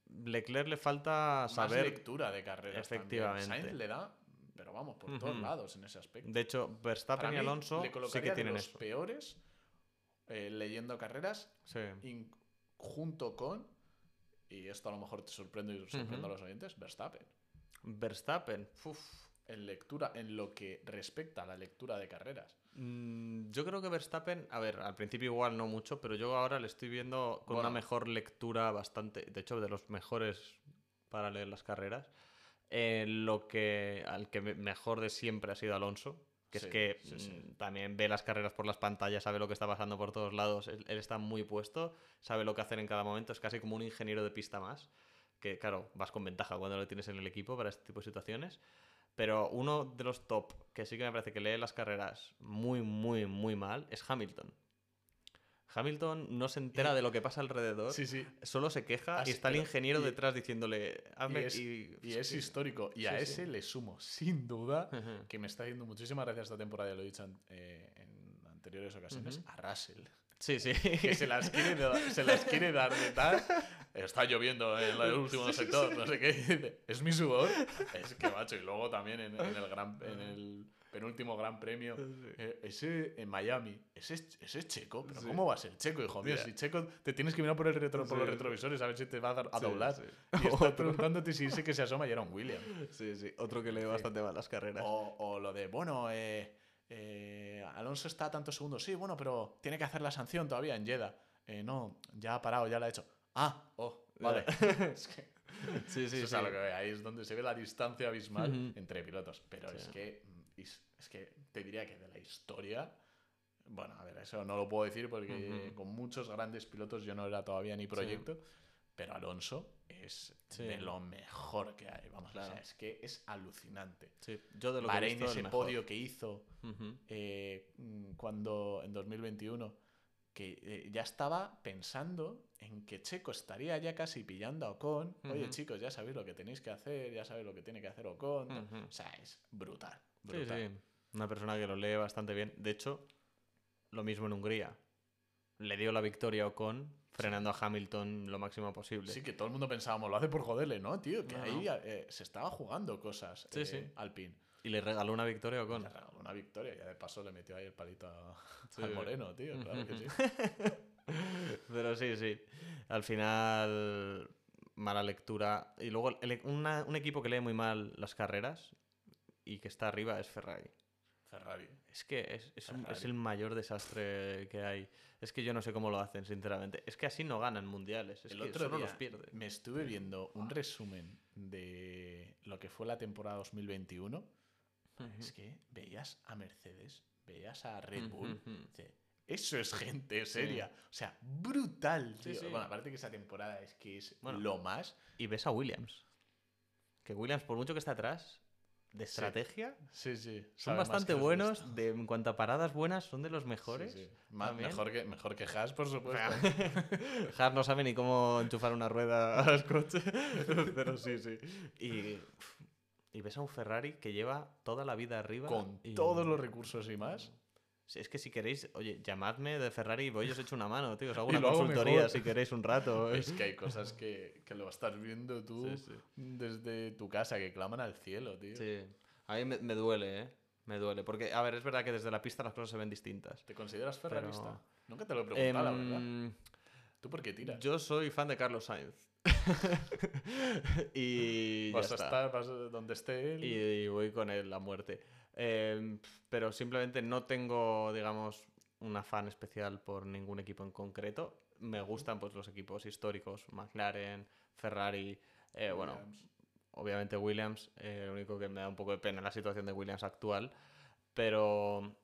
Leclerc le falta Más saber. lectura de carreras. también. Efectivamente. Sainz le da, pero vamos, por todos lados en ese aspecto. De hecho, Verstappen Para y Alonso le sí que tienen los eso. peores eh, leyendo carreras Sí. junto con, y esto a lo mejor te sorprende y sorprende Ujú. a los oyentes, Verstappen. Verstappen. uf. En lectura, en lo que respecta a la lectura de carreras. Mm, Yo creo que Verstappen, a ver, al principio igual no mucho, pero yo ahora le estoy viendo con Bueno. una mejor lectura bastante, de hecho, de los mejores para leer las carreras. Eh, lo que al que me- mejor de siempre ha sido Alonso, que Sí, es que sí, sí. mm, también ve las carreras por las pantallas, sabe lo que está pasando por todos lados, él, él está muy puesto, sabe lo que hacer en cada momento, es casi como un ingeniero de pista más, que claro, vas con ventaja cuando lo tienes en el equipo para este tipo de situaciones. Pero uno de los top que sí que me parece que lee las carreras muy, muy, muy mal es Hamilton. Hamilton no se entera de lo que pasa alrededor, Sí, sí. solo se queja Así, y está el ingeniero y- detrás diciéndole, Y hazme es, y- y es histórico. Y a ese le sumo, sin duda, que me está haciendo muchísimas gracias esta temporada, ya lo he dicho eh, en anteriores ocasiones, a Russell. Sí, sí. que se las quiere, se las quiere dar de tal. Está lloviendo en el último sector, no sé qué. <laughs> Es mi sudor. Es que macho. Y luego también en, en el, gran, en el penúltimo gran premio, eh, ese en Miami, ese, es- ese es checo. Pero Sí. ¿cómo va a ser checo, hijo mío? Si checo, te tienes que mirar por, el retro, por los retrovisores a ver si te va a, dar, a doblar. Y <laughs> Otro. preguntándote si ese que se asoma y era un William. Sí, sí. Otro que lee bastante mal las carreras. O, o lo de, bueno, eh, eh, Alonso está a tantos segundos. Sí, bueno, pero tiene que hacer la sanción todavía en Jeddah. Eh, no, ya ha parado, ya la ha hecho. Ah, oh, vale. <laughs> es que, Sí, sí, eso es sí. que. Ahí es donde se ve la distancia abismal entre pilotos. Pero Sí. es que es que te diría que de la historia. Bueno, a ver, eso no lo puedo decir porque Ujú. con muchos grandes pilotos yo no era todavía ni proyecto. Pero Alonso es Sí. de lo mejor que hay. Vamos, o Claro. sea, es que es alucinante. Sí, Yo de lo que he Bahrein, visto, ese mejor. podio que hizo Ujú. eh, mm, cuando en 2021, que eh, ya estaba pensando en que Checo estaría ya casi pillando a Ocon. Oye, chicos, ya sabéis lo que tenéis que hacer, ya sabéis lo que tiene que hacer Ocon. O sea, es brutal. Sí, brutal. sí. Una persona que lo lee bastante bien. De hecho, lo mismo en Hungría. Le dio la victoria a Ocon, frenando a Hamilton lo máximo posible. Sí, que todo el mundo pensábamos, lo hace por joderle, ¿no, tío? Que No, ahí no. eh, se estaba jugando cosas Sí, eh, sí. Alpine. Y le regaló una victoria a Ocon. Le regaló una victoria y de paso le metió ahí el palito a- Sí. al moreno, tío. <laughs> Claro que sí. Pero sí, sí. Al final, mala lectura. Y luego, el- una- un equipo que lee muy mal las carreras, y que está arriba es Ferrari. Ferrari. Es que es, es un- es el mayor desastre que hay. Es que yo no sé cómo lo hacen, sinceramente. Es que así no ganan mundiales. Es el que otro solo día los pierden. me estuve viendo un resumen de lo que fue la temporada 2021. Es que veías a Mercedes, veías a Red Bull. dice, Eso es gente seria. O sea, brutal, Sí, tío. sí. Bueno, aparte que esa temporada es que es Bueno. lo más. Y ves a Williams. Que Williams, por mucho que está atrás, de estrategia, Sí, sí. son bastante buenos. De, en cuanto a paradas buenas, son de los mejores. sí. Mejor, que, mejor que Haas, por supuesto. <laughs> Haas no sabe ni cómo enchufar una rueda a los coches. <laughs> Pero sí, sí. Y, y ves a un Ferrari que lleva toda la vida arriba. Con y- todos los recursos y más. Es que si queréis, oye, llamadme de Ferrari y voy y os echo una mano, tío. Os <laughs> hago una consultoría mejor. si queréis un rato. <laughs> ¿eh? Es que hay cosas que, que lo estás viendo tú Sí, sí. desde tu casa, que claman al cielo, tío. Sí. A mí me, me duele, ¿eh? Me duele. Porque, a ver, es verdad que desde la pista las cosas se ven distintas. ¿Te consideras ferrarista? Pero- Nunca te lo he preguntado, la verdad. Em, ¿Tú por qué tiras? yo soy fan de Carlos Sainz. <laughs> y ya vas a está. estar vas a- donde esté él. y, y voy con él a muerte. Em, pero simplemente no tengo, digamos, un afán especial por ningún equipo en concreto. Me gustan pues los equipos históricos, McLaren, Ferrari, eh, bueno, Williams. obviamente Williams, eh, lo único que me da un poco de pena la situación de Williams actual, pero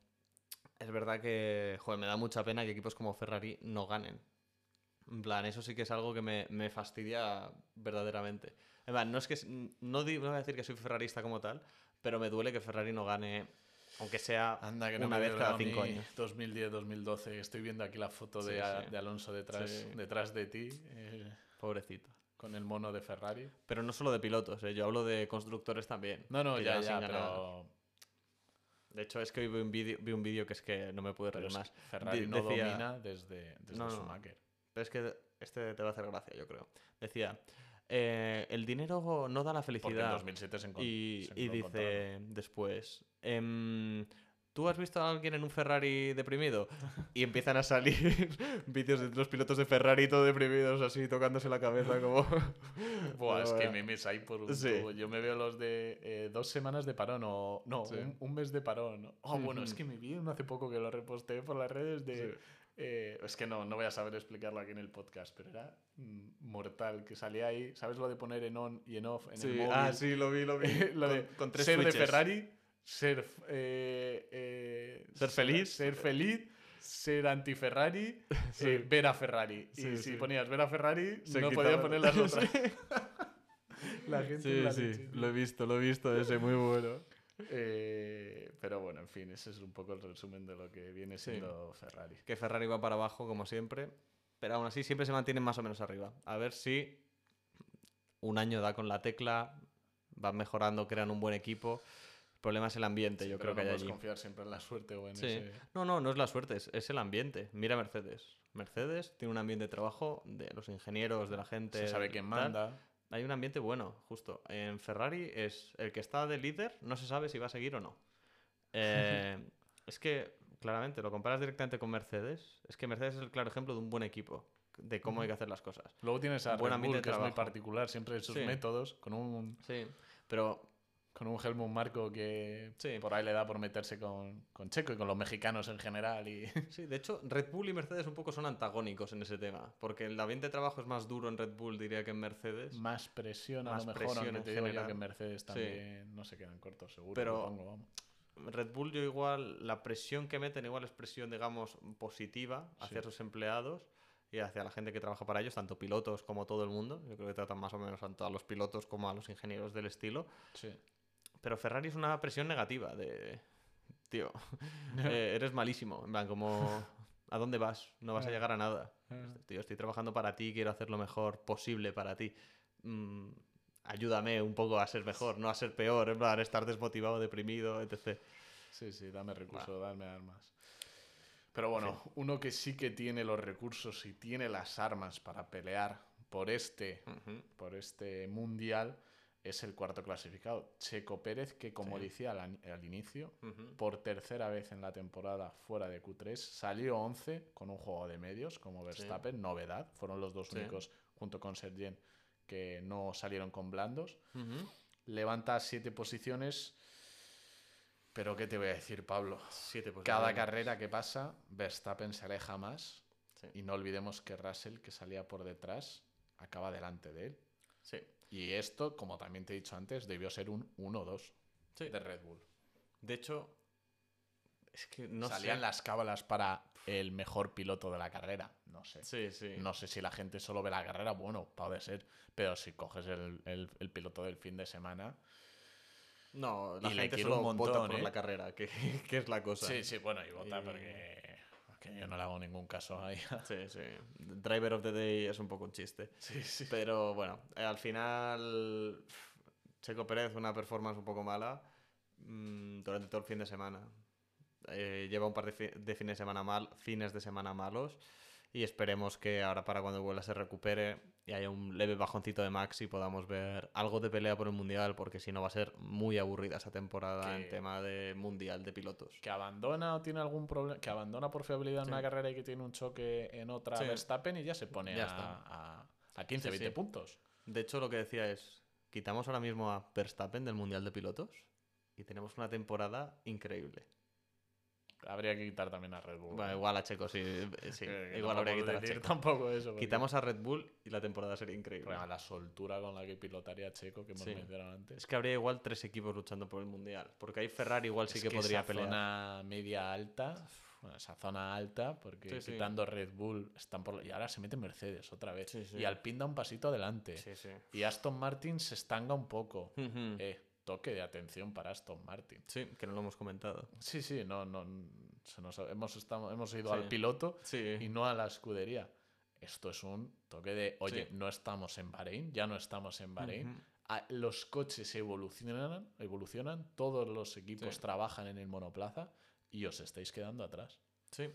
es verdad que, joder, me da mucha pena que equipos como Ferrari no ganen. En plan, eso sí que es algo que me, me fastidia verdaderamente. No es que no voy a decir que soy ferrarista como tal, pero me duele que Ferrari no gane, aunque sea Anda, que no una me vez cada cinco años. 2010-2012. Estoy viendo aquí la foto de, Sí, a- sí. de Alonso detrás, Sí. detrás de ti, eh, Pobrecito. con el mono de Ferrari. Pero no solo de pilotos, ¿eh? yo hablo de constructores también. No, no, ya, ya, pero, De hecho, es que hoy vi un vídeo vi un vídeo que es que no me pude reír más. Ferrari no decía- domina desde, desde No, no. Schumacher. Pero es que este te va a hacer gracia, yo creo. Decía, eh, el dinero no da la Porque en felicidad. 2007 se, encon- Y, se y encontraron. dice después, em, ¿tú has visto a alguien en un Ferrari deprimido? Y empiezan a salir <laughs> vídeos de los pilotos de Ferrari todo deprimidos, así tocándose la cabeza <laughs> como... Buah, es que memes hay por un Sí. tubo. Yo me veo los de eh, dos semanas de parón o... No, Sí. un, un mes de parón. Oh, bueno, es que me vi uno hace poco que lo reposté por las redes de... Sí. Eh, es que no, no voy a saber explicarlo aquí en el podcast, pero era mm, mortal, que salía ahí, ¿sabes lo de poner en on y en off en el Sí, móvil? ah, sí, lo vi, lo vi. <laughs> lo de con, tres ser de. Ferrari, ser... eh, eh, Ser feliz. Ser feliz, ser anti-Ferrari, <laughs> Sí. ver a Ferrari. Sí, y si ponías ver a Ferrari, Se no podías poner las otras. Sí. <laughs> La gente Sí, la sí, leche, lo he visto, lo he visto, ese muy bueno. Eh, pero bueno, en fin, ese es un poco el resumen de lo que viene Sí. siendo Ferrari. Que Ferrari va para abajo, como siempre, pero aún así siempre se mantienen más o menos arriba. A ver si un año da con la tecla, van mejorando, crean un buen equipo. El problema es el ambiente, Sí, yo creo que no hay puedes allí. confiar siempre en la suerte o en Sí. ese... No, no, no es la suerte, es, es el ambiente. Mira Mercedes. Mercedes tiene un ambiente de trabajo de los ingenieros, de la gente. Se sabe quién manda. Hay un ambiente bueno, justo. En Ferrari es el que está de líder, no se sabe si va a seguir o no. <laughs> Eh, es que, claramente, lo comparas directamente con Mercedes. Es que Mercedes es el claro ejemplo de un buen equipo, de cómo hay que hacer las cosas. Luego tienes a Buen Red ambiente Bull, que es muy particular, siempre sus Sí. métodos, con un, Sí, pero con un Helmut Marco que Sí. por ahí le da por meterse con, con Checo y con los mexicanos en general. Y... <laughs> sí, de hecho, Red Bull y Mercedes un poco son antagónicos en ese tema, porque el ambiente de trabajo es más duro en Red Bull, diría que en Mercedes. Más presión a Más lo mejor, presión en te digo yo general. que en Mercedes Sí. también no se quedan cortos, seguro. Pero- vamos. Red Bull yo igual, la presión que meten igual es presión, digamos, positiva hacia sus empleados y hacia la gente que trabaja para ellos, tanto pilotos como todo el mundo. Yo creo que tratan más o menos tanto a los pilotos como a los ingenieros del estilo. Sí. Pero Ferrari es una presión negativa de... Tío, <laughs> eh, eres malísimo. En plan, como... <laughs> ¿A dónde vas? No vas a llegar a nada. Ah. Tío, estoy trabajando para ti, quiero hacer lo mejor posible para ti. Mm, ayúdame un poco a ser mejor, no a ser peor, en plan, estar desmotivado, deprimido, etc. Sí, sí, dame recursos, dame armas. Pero bueno, uno que sí que tiene los recursos y tiene las armas para pelear por este, por este mundial es el cuarto clasificado, Checo Pérez, que como Sí. decía al, inicio, por tercera vez en la temporada fuera de Q3, salió 11 con un juego de medios como Verstappen, novedad, fueron los dos Sí. únicos junto con Sergent que no salieron con blandos levanta siete posiciones. Pero ¿qué te voy a decir, Pablo? Siete Cada carrera que pasa, Verstappen se aleja más. Y no olvidemos que Russell, que salía por detrás, acaba delante de él. Sí. Y esto, como también te he dicho antes, debió ser un 1-2 Sí. de Red Bull. De hecho, es que no Salían sé. las cábalas para el mejor piloto de la carrera. No sé. Sí, sí. No sé si la gente solo ve la carrera, bueno, puede ser. Pero si coges el, el- el piloto del fin de semana. No, la Y gente solo un vota por ¿eh? la carrera, que, <laughs> que es la cosa. Sí, sí, bueno, y vota Y- porque. Porque yo no le hago ningún caso ahí. Sí, sí. Driver of the Day es un poco un chiste. sí, sí. Pero bueno, eh, al final Checo Pérez una performance un poco mala mm, durante todo el fin de semana. Eh, lleva un par de, fi- de fines de semana mal, fines de semana malos y esperemos que ahora para cuando vuelva se recupere y haya un leve bajoncito de Max y podamos ver algo de pelea por el mundial porque si no va a ser muy aburrida esa temporada Que- en tema de mundial de pilotos. Que abandona o tiene algún problema. Que abandona por fiabilidad en una carrera y que tiene un choque en otra Sí. Verstappen y ya se pone Ya a, a, a 15, Sí, 20 sí. puntos. De hecho, lo que decía es, quitamos ahora mismo a Verstappen del mundial de pilotos y tenemos una temporada increíble. Habría que quitar también a Red Bull. Igual a Checo, sí. eh, sí, Que- que igual habría que quitar a Checo. tampoco eso. porque- Quitamos a Red Bull y la temporada sería increíble. La soltura con la que pilotaría Checo que hemos Sí. mencionado antes. Es que habría igual tres equipos luchando por el mundial. Porque ahí Ferrari igual sí Es que, podría esa pelear. zona media alta, bueno, esa zona alta, porque Sí, quitando Red Bull están por y ahora se mete Mercedes otra vez. Y Alpine da un pasito adelante. Sí, sí. Y Aston Martin se estanga un poco. Eh, toque de atención para Aston Martin. Sí, que no lo hemos comentado. Sí, sí, no, no, se nos ha- hemos, estado, hemos ido Sí. al piloto Sí. y no a la escudería. Esto es un toque de, oye, Sí. no estamos en Bahrein, ya no estamos en Bahrein. Ah, Los coches evolucionan, evolucionan, todos los equipos Sí. trabajan en el monoplaza y os estáis quedando atrás. Sí,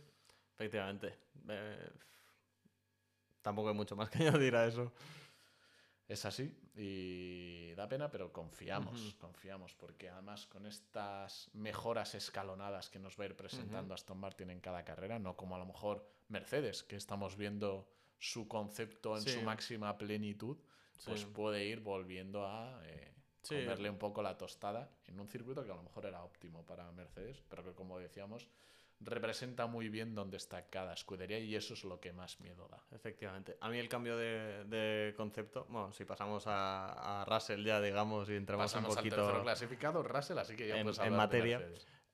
efectivamente. Eh, Tampoco hay mucho más que <laughs> añadir a eso. Es así y da pena, pero confiamos, confiamos, porque además con estas mejoras escalonadas que nos va a ir presentando Aston Martin en cada carrera, no como a lo mejor Mercedes, que estamos viendo su concepto en Sí. su máxima plenitud, pues puede ir volviendo a eh, Sí. comerle un poco la tostada en un circuito que a lo mejor era óptimo para Mercedes, pero que como decíamos, representa muy bien dónde está cada escudería y eso es lo que más miedo da. Efectivamente. A mí el cambio de, de concepto, bueno, si pasamos a, a Russell ya, digamos, y entramos Pasamos un al tercero poquito... clasificado, Russell, así que ya en- en materia.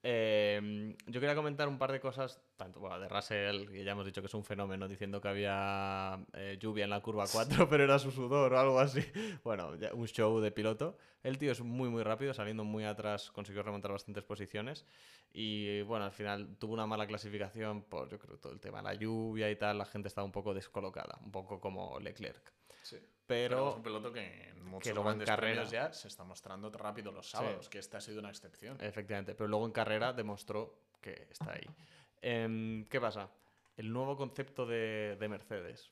Eh, yo quería comentar un par de cosas, tanto bueno, de Russell, que ya hemos dicho que es un fenómeno, diciendo que había eh, lluvia en la curva 4, <laughs> pero era su sudor o algo así. <laughs> Bueno, ya un show de piloto. El tío es muy, muy rápido, saliendo muy atrás, consiguió remontar bastantes posiciones. Y bueno, al final tuvo una mala clasificación por, yo creo, todo el tema de la lluvia y tal. La gente estaba un poco descolocada, un poco como Leclerc. Sí. Pero es Pero un piloto que en muchos luego en carrera- ya se está mostrando rápido los sábados, que esta ha sido una excepción. Efectivamente, pero luego en carrera demostró que está ahí. Em, ¿Qué pasa? El nuevo concepto de, de Mercedes.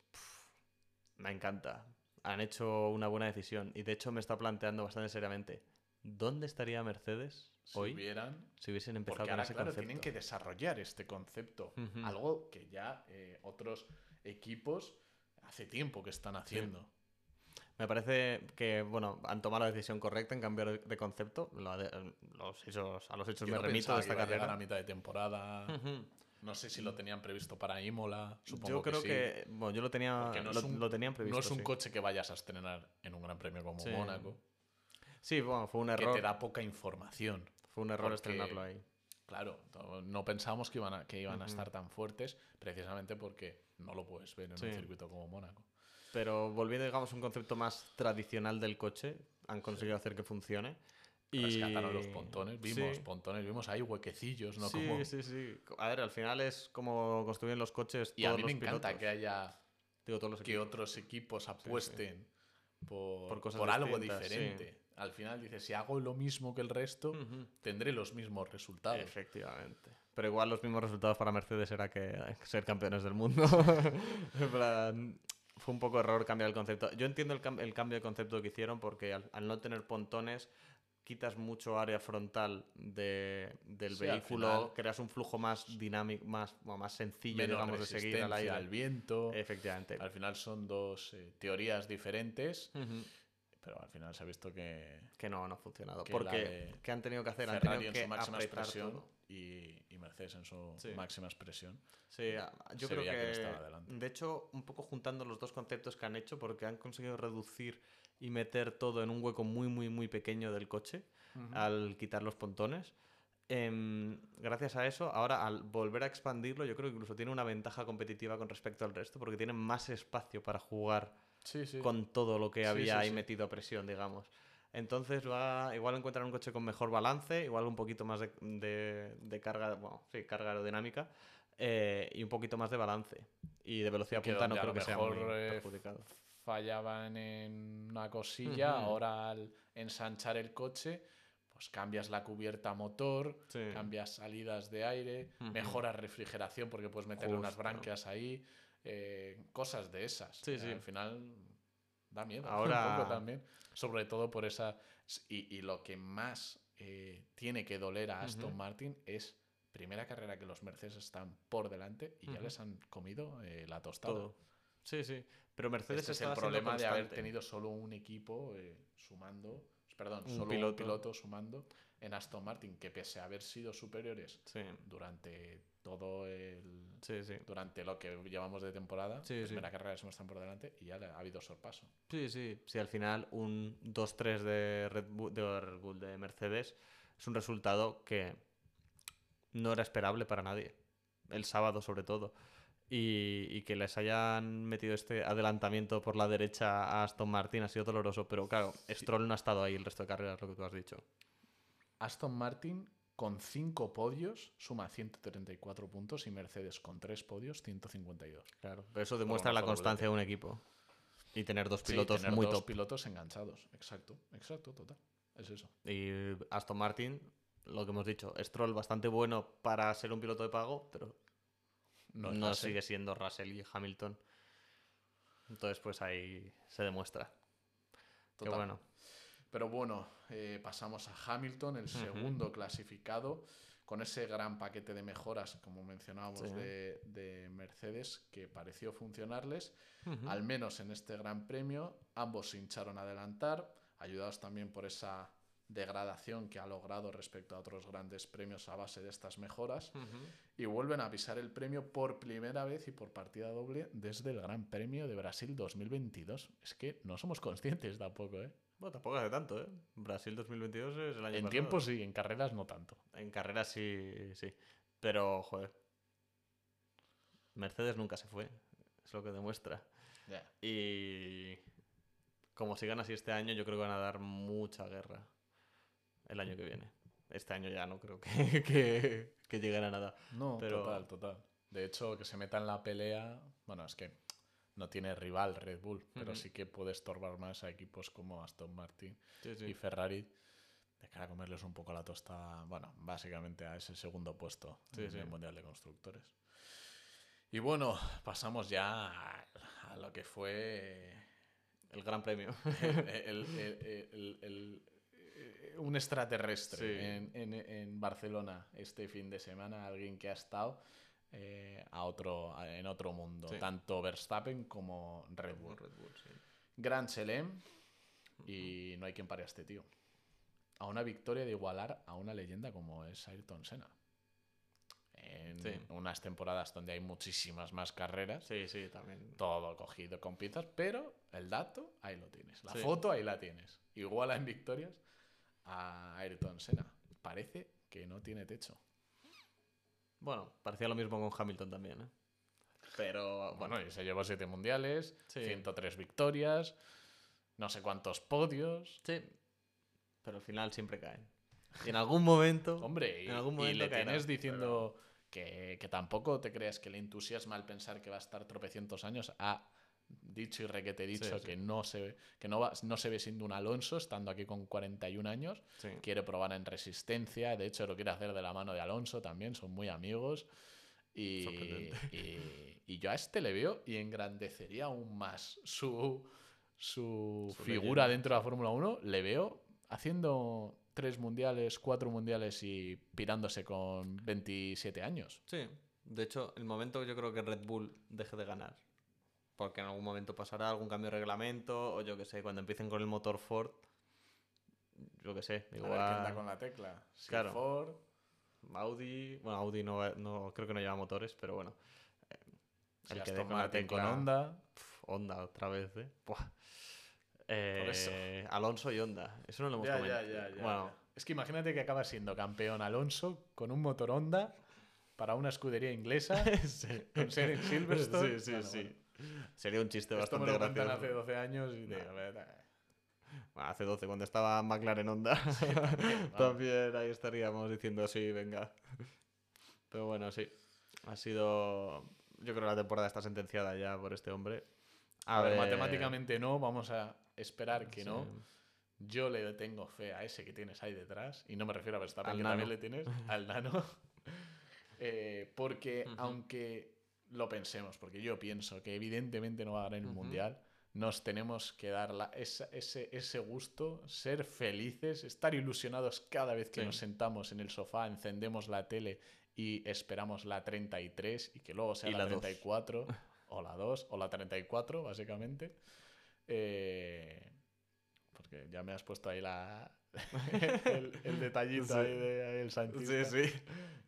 me encanta. Han hecho una buena decisión y de hecho me está planteando bastante seriamente. ¿Dónde estaría Mercedes si hoy hubieran si hubiesen empezado Porque con ahora, ese claro, concepto? tienen que desarrollar este concepto. Algo que ya eh, otros equipos hace tiempo que están haciendo. Me parece que, bueno, han tomado la decisión correcta en cambiar de concepto. Lo de- los hechos, a los hechos Yo me no remito de que esta iba a llegar carrera. a mitad de temporada. No sé si lo tenían previsto para Imola. Supongo Yo creo sí. que, bueno, yo lo tenía, no lo, es un- lo tenían previsto. no es un sí. coche que vayas a estrenar en un gran premio como Sí. Mónaco, Sí, bueno, fue un que error. te da poca información. Fue un error porque- estrenarlo ahí. Claro, no- pensábamos que iban a, que iban a estar tan fuertes precisamente porque no lo puedes ver en Sí. un circuito como Mónaco. Pero volviendo, digamos, a un concepto más tradicional del coche, han conseguido hacer que funcione. Y... Rescataron los pontones, vimos Sí. pontones, vimos ahí huequecillos, ¿no? sí, como... sí, sí. A ver, al final es como construyen los coches Y a todos mí me los encanta pilotos. que haya Digo, todos los que otros equipos apuesten por, Por cosas por algo diferente. Al final dices, si hago lo mismo que el resto, Ujú. tendré los mismos resultados. Efectivamente. Pero igual los mismos resultados para Mercedes era que ser campeones del mundo. <laughs> en plan, fue un poco error cambiar el concepto. Yo entiendo el, cam- el cambio de concepto que hicieron porque al, al no tener pontones quitas mucho área frontal de- del Sí, vehículo, final- creas un flujo más dinámico, más, más sencillo, digamos, de seguir al aire. al viento. Efectivamente. Al final son dos eh, teorías diferentes, pero al final se ha visto que Que no, no ha funcionado. Porque, ¿qué han tenido que hacer? Han tenido en que apretar todo. Y, y Mercedes en su Sí. máxima expresión. Sí, a- yo Se creo veía que, quién estaba delante. de hecho, un poco juntando los dos conceptos que han hecho, porque han conseguido reducir y meter todo en un hueco muy, muy, muy pequeño del coche al quitar los pontones. Em, gracias a eso, ahora al volver a expandirlo, yo creo que incluso tiene una ventaja competitiva con respecto al resto, porque tienen más espacio para jugar Sí, sí. con todo lo que Sí, había sí, ahí sí. metido a presión, digamos. Entonces va, igual encuentran un coche con mejor balance, igual un poquito más de, de- de carga, bueno, sí, carga aerodinámica eh, y un poquito más de balance. Y de velocidad punta no creo que sea muy mejor, eh, perjudicado. fallaban en una cosilla, ahora al ensanchar el coche, pues cambias la cubierta motor, Sí. cambias salidas de aire, mejoras refrigeración porque puedes meterle unas Justo. branquias ahí, eh, cosas de esas. Sí, Eh, sí. Al final da miedo <laughs> Ahora- un poco también, sobre todo por esa... Y, y lo que más eh, tiene que doler a Aston. Martin es primera carrera que los Mercedes están por delante y ya les han comido eh, la tostada. Todo. Sí, sí. Pero Mercedes Este es el problema de haber tenido solo un equipo eh, sumando, perdón, Un solo un piloto. piloto sumando en Aston Martin, que pese a haber sido superiores Sí, durante todo el. sí, sí. durante lo que llevamos de temporada, primera carrera se están por delante y ya ha habido sorpaso. Sí, sí. Sí, al final un 2-3 de Red Bull, de Red Bull de Mercedes es un resultado que no era esperable para nadie. El sábado, sobre todo. Y, y que les hayan metido este adelantamiento por la derecha a Aston Martin ha sido doloroso. Pero claro, Stroll no ha estado ahí el resto de carreras, lo que tú has dicho. Aston Martin con 5 podios suma 134 puntos y Mercedes con 3 podios 152. Claro. Pero eso demuestra la constancia de un equipo. Y tener dos Sí, pilotos tener muy dos top. pilotos enganchados. Exacto, exacto, total. Es eso. Y Aston Martin, lo que hemos dicho, Stroll bastante bueno para ser un piloto de pago, pero No, sigue siendo Russell y Hamilton. Entonces, pues ahí se demuestra. Qué Total. bueno. Pero bueno, eh, pasamos a Hamilton, el segundo clasificado, con ese gran paquete de mejoras, como mencionábamos, Sí. de, de Mercedes, que pareció funcionarles, al menos en este gran premio. Ambos se hincharon a adelantar, ayudados también por esa degradación que ha logrado respecto a otros grandes premios a base de estas mejoras. Y vuelven a pisar el premio por primera vez y por partida doble desde el Gran Premio de Brasil 2022. Es que no somos conscientes tampoco, ¿eh? Bueno, tampoco hace tanto, ¿eh? Brasil 2022 es el año En pasado. tiempo sí, en carreras no tanto. En carreras sí, sí. Pero, joder. Mercedes nunca se fue. Es lo que demuestra. Y como sigan así este año, yo creo que van a dar mucha guerra el año que viene. Este año ya no creo que, <laughs> que, que lleguen a nada. No, Pero- total, total. De hecho, que se meta en la pelea, bueno, es que no tiene rival Red Bull, pero sí que puede estorbar más a equipos como Aston Martin Sí, y Ferrari de cara a comerles un poco la tosta, bueno, básicamente a ese segundo puesto Sí, en el Mundial de Constructores. Y bueno, pasamos ya a, lo que fue El Gran Premio. <laughs> el- el- el- el- el- un extraterrestre Sí. en, en- en Barcelona este fin de semana, alguien que ha estado eh, a otro, a- en otro mundo, Sí. tanto Verstappen como Red Bull. Red Bull, sí. Gran Chelem y no hay quien pare a este tío. A una victoria de igualar a una leyenda como es Ayrton Senna. En unas temporadas donde hay muchísimas más carreras, Sí, sí, también. todo cogido con pinzas, pero el dato ahí lo tienes. La foto ahí la tienes. Iguala en victorias a Ayrton Senna. Parece que no tiene techo. Bueno, parecía lo mismo con Hamilton también, ¿eh? Pero, bueno, y se llevó siete mundiales, Sí. 103 victorias, no sé cuántos podios. sí. Pero al final siempre caen. Y en algún momento. Hombre, y, en algún y momento le caerá, tienes diciendo que, que tampoco te creas que le entusiasma al pensar que va a estar tropecientos años. Ha dicho y requete dicho sí. que, no se, ve- que no, va- no se ve siendo un Alonso, estando aquí con 41 años. Sí. quiere probar en resistencia, de hecho lo quiere hacer de la mano de Alonso también, son muy amigos. Y, y- y yo a este le veo y engrandecería aún más su, su, Su figura leyenda, dentro de la Fórmula 1, le veo haciendo tres mundiales, cuatro mundiales y pirándose con 27 años. Sí. De hecho, el momento yo creo que Red Bull deje de ganar porque en algún momento pasará algún cambio de reglamento, o yo que sé, cuando empiecen con el motor Ford, yo que sé, A igual... ver quién da con la tecla. Claro. Ford, Audi, bueno, Audi no, no creo que no lleva motores, pero bueno. eh, si el que con la Martin con tecla- Honda. Pf, Honda otra vez, ¿eh? Buah. Eh, Alonso y Honda. Eso no lo hemos Ya, ya, comentado. ya, ya, Bueno. Es que imagínate que acaba siendo campeón Alonso con un motor Honda para una escudería inglesa <laughs> sí. con sede en Silverstone. Sí, sí, Bueno, sí. bueno. Sería un chiste Esto me bastante lo gracioso. hace 12 años y. Bueno, hace 12, cuando estaba McLaren Honda. <laughs> <laughs> vamos. también ahí estaríamos diciendo sí, venga. Pero bueno, sí. Ha sido. Yo creo que la temporada está sentenciada ya por este hombre. A ver, matemáticamente no, vamos a esperar que sí. no. Yo le tengo fe a ese que tienes ahí detrás, y no me refiero a Verstappen, Al que nano. también le tienes, <laughs> al nano. Eh, porque aunque lo pensemos, porque yo pienso que evidentemente no va a ganar el mundial, nos tenemos que dar la- esa- ese, ese gusto, ser felices, estar ilusionados cada vez que Sí. nos sentamos en el sofá, encendemos la tele y esperamos la 33 y que luego sea Y la, la dos. 34 <laughs> o la 2 o la 34 básicamente. Eh, porque ya me has puesto ahí la, <laughs> el, el detallito Sí. ahí de el Sainz. Sí, sí.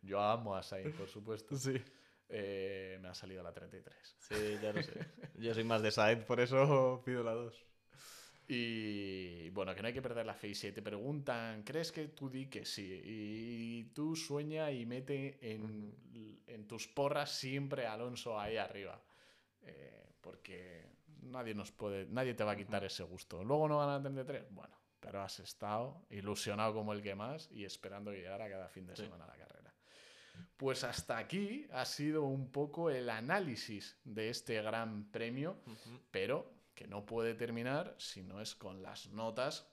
Yo amo a Sainz, por supuesto. Sí. Eh, me ha salido la 33. Sí, ya lo sé. Yo soy más de Sainz, por eso <laughs> pido la 2. Y bueno, que no hay que perder la fe. Y si te preguntan, ¿crees que tú di que sí? Y tú sueña y mete en, en tus porras siempre a Alonso ahí arriba. Eh, porque nadie nos puede, nadie te va a quitar ese gusto. Luego no van a 33, bueno, pero has estado ilusionado como el que más y esperando que llegara cada fin de Sí. semana la carrera. Pues hasta aquí ha sido un poco el análisis de este gran premio pero que no puede terminar si no es con las notas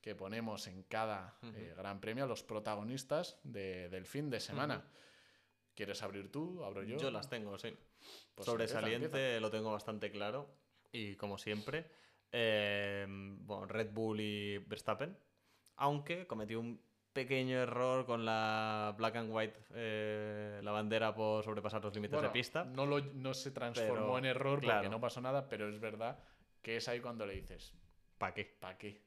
que ponemos en cada eh, gran premio a los protagonistas de- del fin de semana. ¿Quieres abrir tú? ¿Abro yo? Yo las tengo, sí. Pues Sobresaliente empieza, lo tengo bastante claro. Y como siempre, eh, bueno, Red Bull y Verstappen. Aunque cometí un pequeño error con la black and white, eh, la bandera por sobrepasar los límites Bueno, de pista. No, lo- no se transformó Pero, en error porque claro. no pasó nada, pero es verdad que es ahí cuando le dices, ¿Para qué? ¿para qué?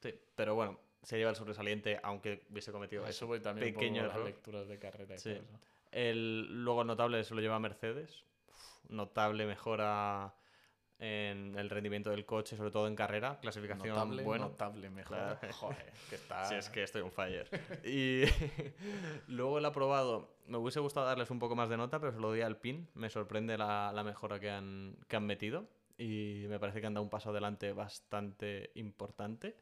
Sí, pero bueno, se lleva el sobresaliente, aunque hubiese cometido eso. voy también pequeño poco las error. lecturas de carrera y Sí. todo eso. El, luego notable se lo lleva Mercedes. Uf, notable mejora en el rendimiento del coche, sobre todo en carrera. Clasificación Notable, buena. notable, mejor. Claro. <laughs> Joder, que está... Si es que estoy on fire. Y <laughs> luego el aprobado. Me hubiese gustado darles un poco más de nota, pero se lo doy al PIN. Me sorprende la, la mejora que han, que han metido. Y me parece que han dado un paso adelante bastante importante.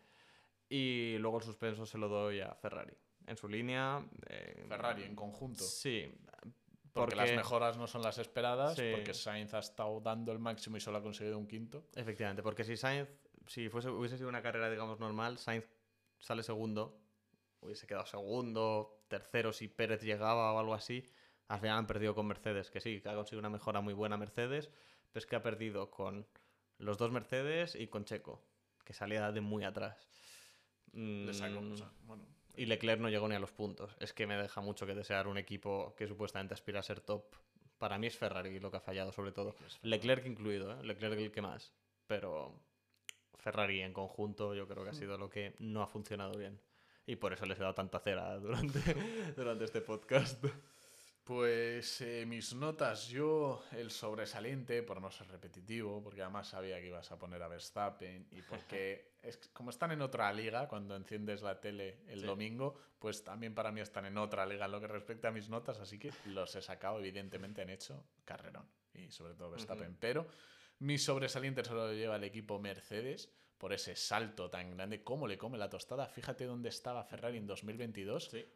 Y luego el suspenso se lo doy a Ferrari. En su línea. eh, Ferrari en conjunto. Sí. Porque, las mejoras no son las esperadas, Sí. porque Sainz ha estado dando el máximo y solo ha conseguido un quinto. Efectivamente, porque si Sainz, si fuese, hubiese sido una carrera, digamos, normal, Sainz sale segundo, hubiese quedado segundo, tercero si Pérez llegaba o algo así. Al final han perdido con Mercedes, que sí, que ha conseguido una mejora muy buena Mercedes, pero es que ha perdido con los dos Mercedes y con Checo, que salía de muy atrás. Le sacó, Mm, o sea, bueno, y Leclerc no llegó ni a los puntos. Es que me deja mucho que desear un equipo que supuestamente aspira a ser top. Para mí es Ferrari lo que ha fallado, sobre todo. Leclerc incluido, ¿eh? Leclerc el que más. Pero Ferrari en conjunto yo creo que ha sido lo que no ha funcionado bien. Y por eso les he dado tanta cera durante, <laughs> durante este podcast. Pues eh, mis notas, yo el sobresaliente, por no ser repetitivo, porque además sabía que ibas a poner a Verstappen y <laughs> porque es, como están en otra liga, cuando enciendes la tele el Sí. domingo, pues también para mí están en otra liga en lo que respecta a mis notas, así que los he sacado, evidentemente han hecho carrerón y sobre todo Verstappen. Pero mi sobresaliente se lo lleva el equipo Mercedes por ese salto tan grande, cómo le come la tostada. Fíjate dónde estaba Ferrari en 2022 Sí.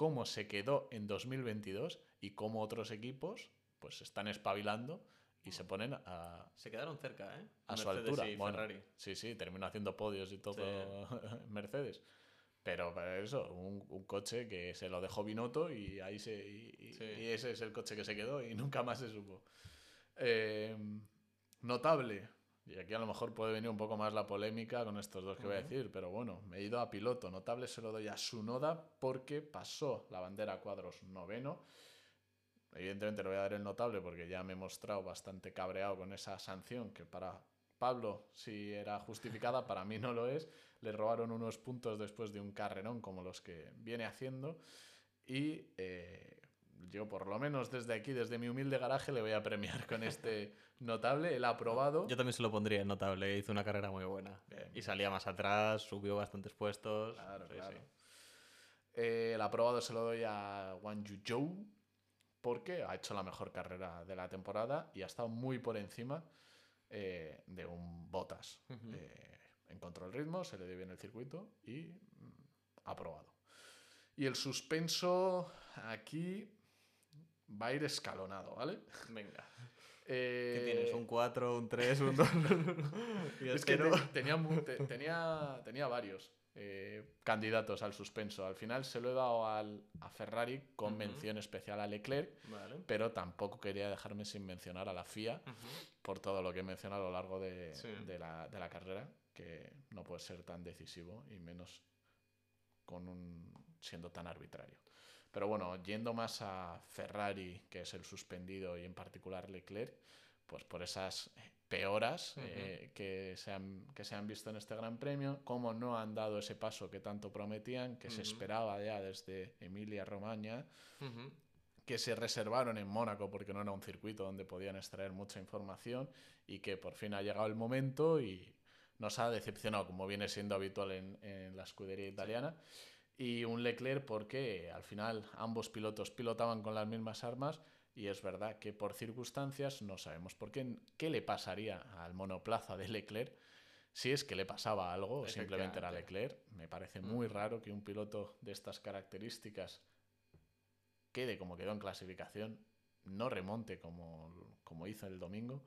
Cómo se quedó en 2022 y cómo otros equipos pues se están espabilando y se ponen a, Se quedaron cerca, ¿eh? a su Mercedes altura. y Bueno, Ferrari. sí, sí, terminó haciendo podios y todo <laughs> Mercedes. Pero para eso, un, un coche que se lo dejó Binotto y ahí se y, y- Sí. y ese es el coche que se quedó y nunca más se supo. Eh, notable. Y aquí a lo mejor puede venir un poco más la polémica con estos dos que voy a decir, pero bueno, me he ido a piloto. Notable se lo doy a Sunoda porque pasó la bandera a cuadros noveno. evidentemente le voy a dar el notable porque ya me he mostrado bastante cabreado con esa sanción que para Pablo sí era justificada, <laughs> para mí no lo es. Le robaron unos puntos después de un carrerón como los que viene haciendo y eh, yo por lo menos desde aquí, desde mi humilde garaje, le voy a premiar con este <laughs> notable. Ha aprobado. Yo también se lo pondría en notable, hizo una carrera muy buena. Y salía más atrás, subió bastantes puestos. Claro, claro. Eh, el aprobado se lo doy a Wang Yuzhou porque ha hecho la mejor carrera de la temporada y ha estado muy por encima eh, de un Botas. Eh, encontró el ritmo, se le dio bien el circuito y mm, aprobado. Y el suspenso aquí va a ir escalonado, ¿vale? Venga. <laughs> ¿Qué tienes? ¿Un 4, un 3, un 2? <laughs> es que tenía, tenía, tenía varios. Eh, candidatos al suspenso. Al final se lo he dado al, a Ferrari con mención especial a Leclerc, pero tampoco quería dejarme sin mencionar a la FIA por todo lo que he mencionado a lo largo de, de, la, de, la, carrera, que no puede ser tan decisivo y menos con un, siendo tan arbitrario. Pero bueno, yendo más a Ferrari, que es el suspendido, y en particular Leclerc, pues por esas peoras eh, que, se han, que se han visto en este Gran Premio, cómo no han dado ese paso que tanto prometían, que se esperaba ya desde Emilia Romagna, que se reservaron en Mónaco porque no era un circuito donde podían extraer mucha información y que por fin ha llegado el momento y nos ha decepcionado, como viene siendo habitual en, en la escudería italiana. Y un Leclerc porque al final ambos pilotos pilotaban con las mismas armas y es verdad que por circunstancias no sabemos por qué, qué le pasaría al monoplaza de Leclerc si es que le pasaba algo o simplemente era Leclerc. Me parece muy mm. raro que un piloto de estas características quede como quedó en clasificación, no remonte como, como hizo el domingo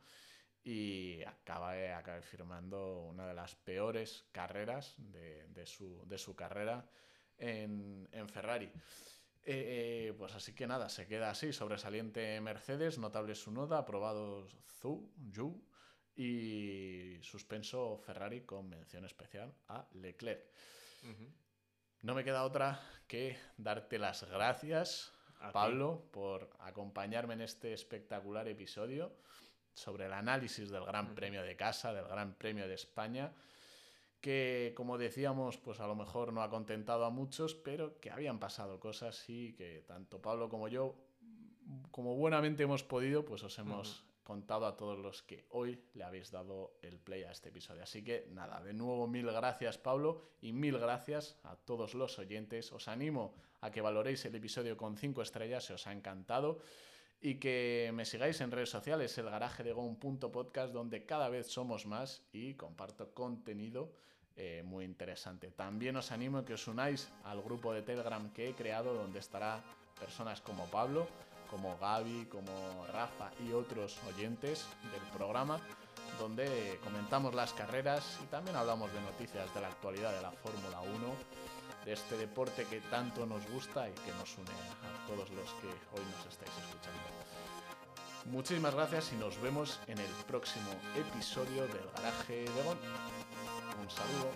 y acabe, acabe firmando una de las peores carreras de, de, su, de su, carrera en, en Ferrari. Eh, eh, pues así que nada, se queda así, sobresaliente Mercedes, notable su noda, aprobado Zhu, Yu y suspenso Ferrari con mención especial a Leclerc. No me queda otra que darte las gracias, Pablo, por acompañarme en este espectacular episodio sobre el análisis del Gran Premio de Casa, del Gran Premio de España que, como decíamos, pues a lo mejor no ha contentado a muchos, pero que habían pasado cosas y que tanto Pablo como yo, como buenamente hemos podido, pues os hemos contado a todos los que hoy le habéis dado el play a este episodio. Así que nada, de nuevo mil gracias Pablo y mil gracias a todos los oyentes. Os animo a que valoréis el episodio con cinco estrellas si os ha encantado y que me sigáis en redes sociales, el garaje de Gon.podcast, donde cada vez somos más y comparto contenido eh, muy interesante. También os animo a que os unáis al grupo de Telegram que he creado donde estará personas como Pablo, como Gaby, como Rafa y otros oyentes del programa donde comentamos las carreras y también hablamos de noticias de la actualidad de la Fórmula 1, de este deporte que tanto nos gusta y que nos une a todos los que hoy nos estáis escuchando. Muchísimas gracias y nos vemos en el próximo episodio del Garaje de Gon saludo.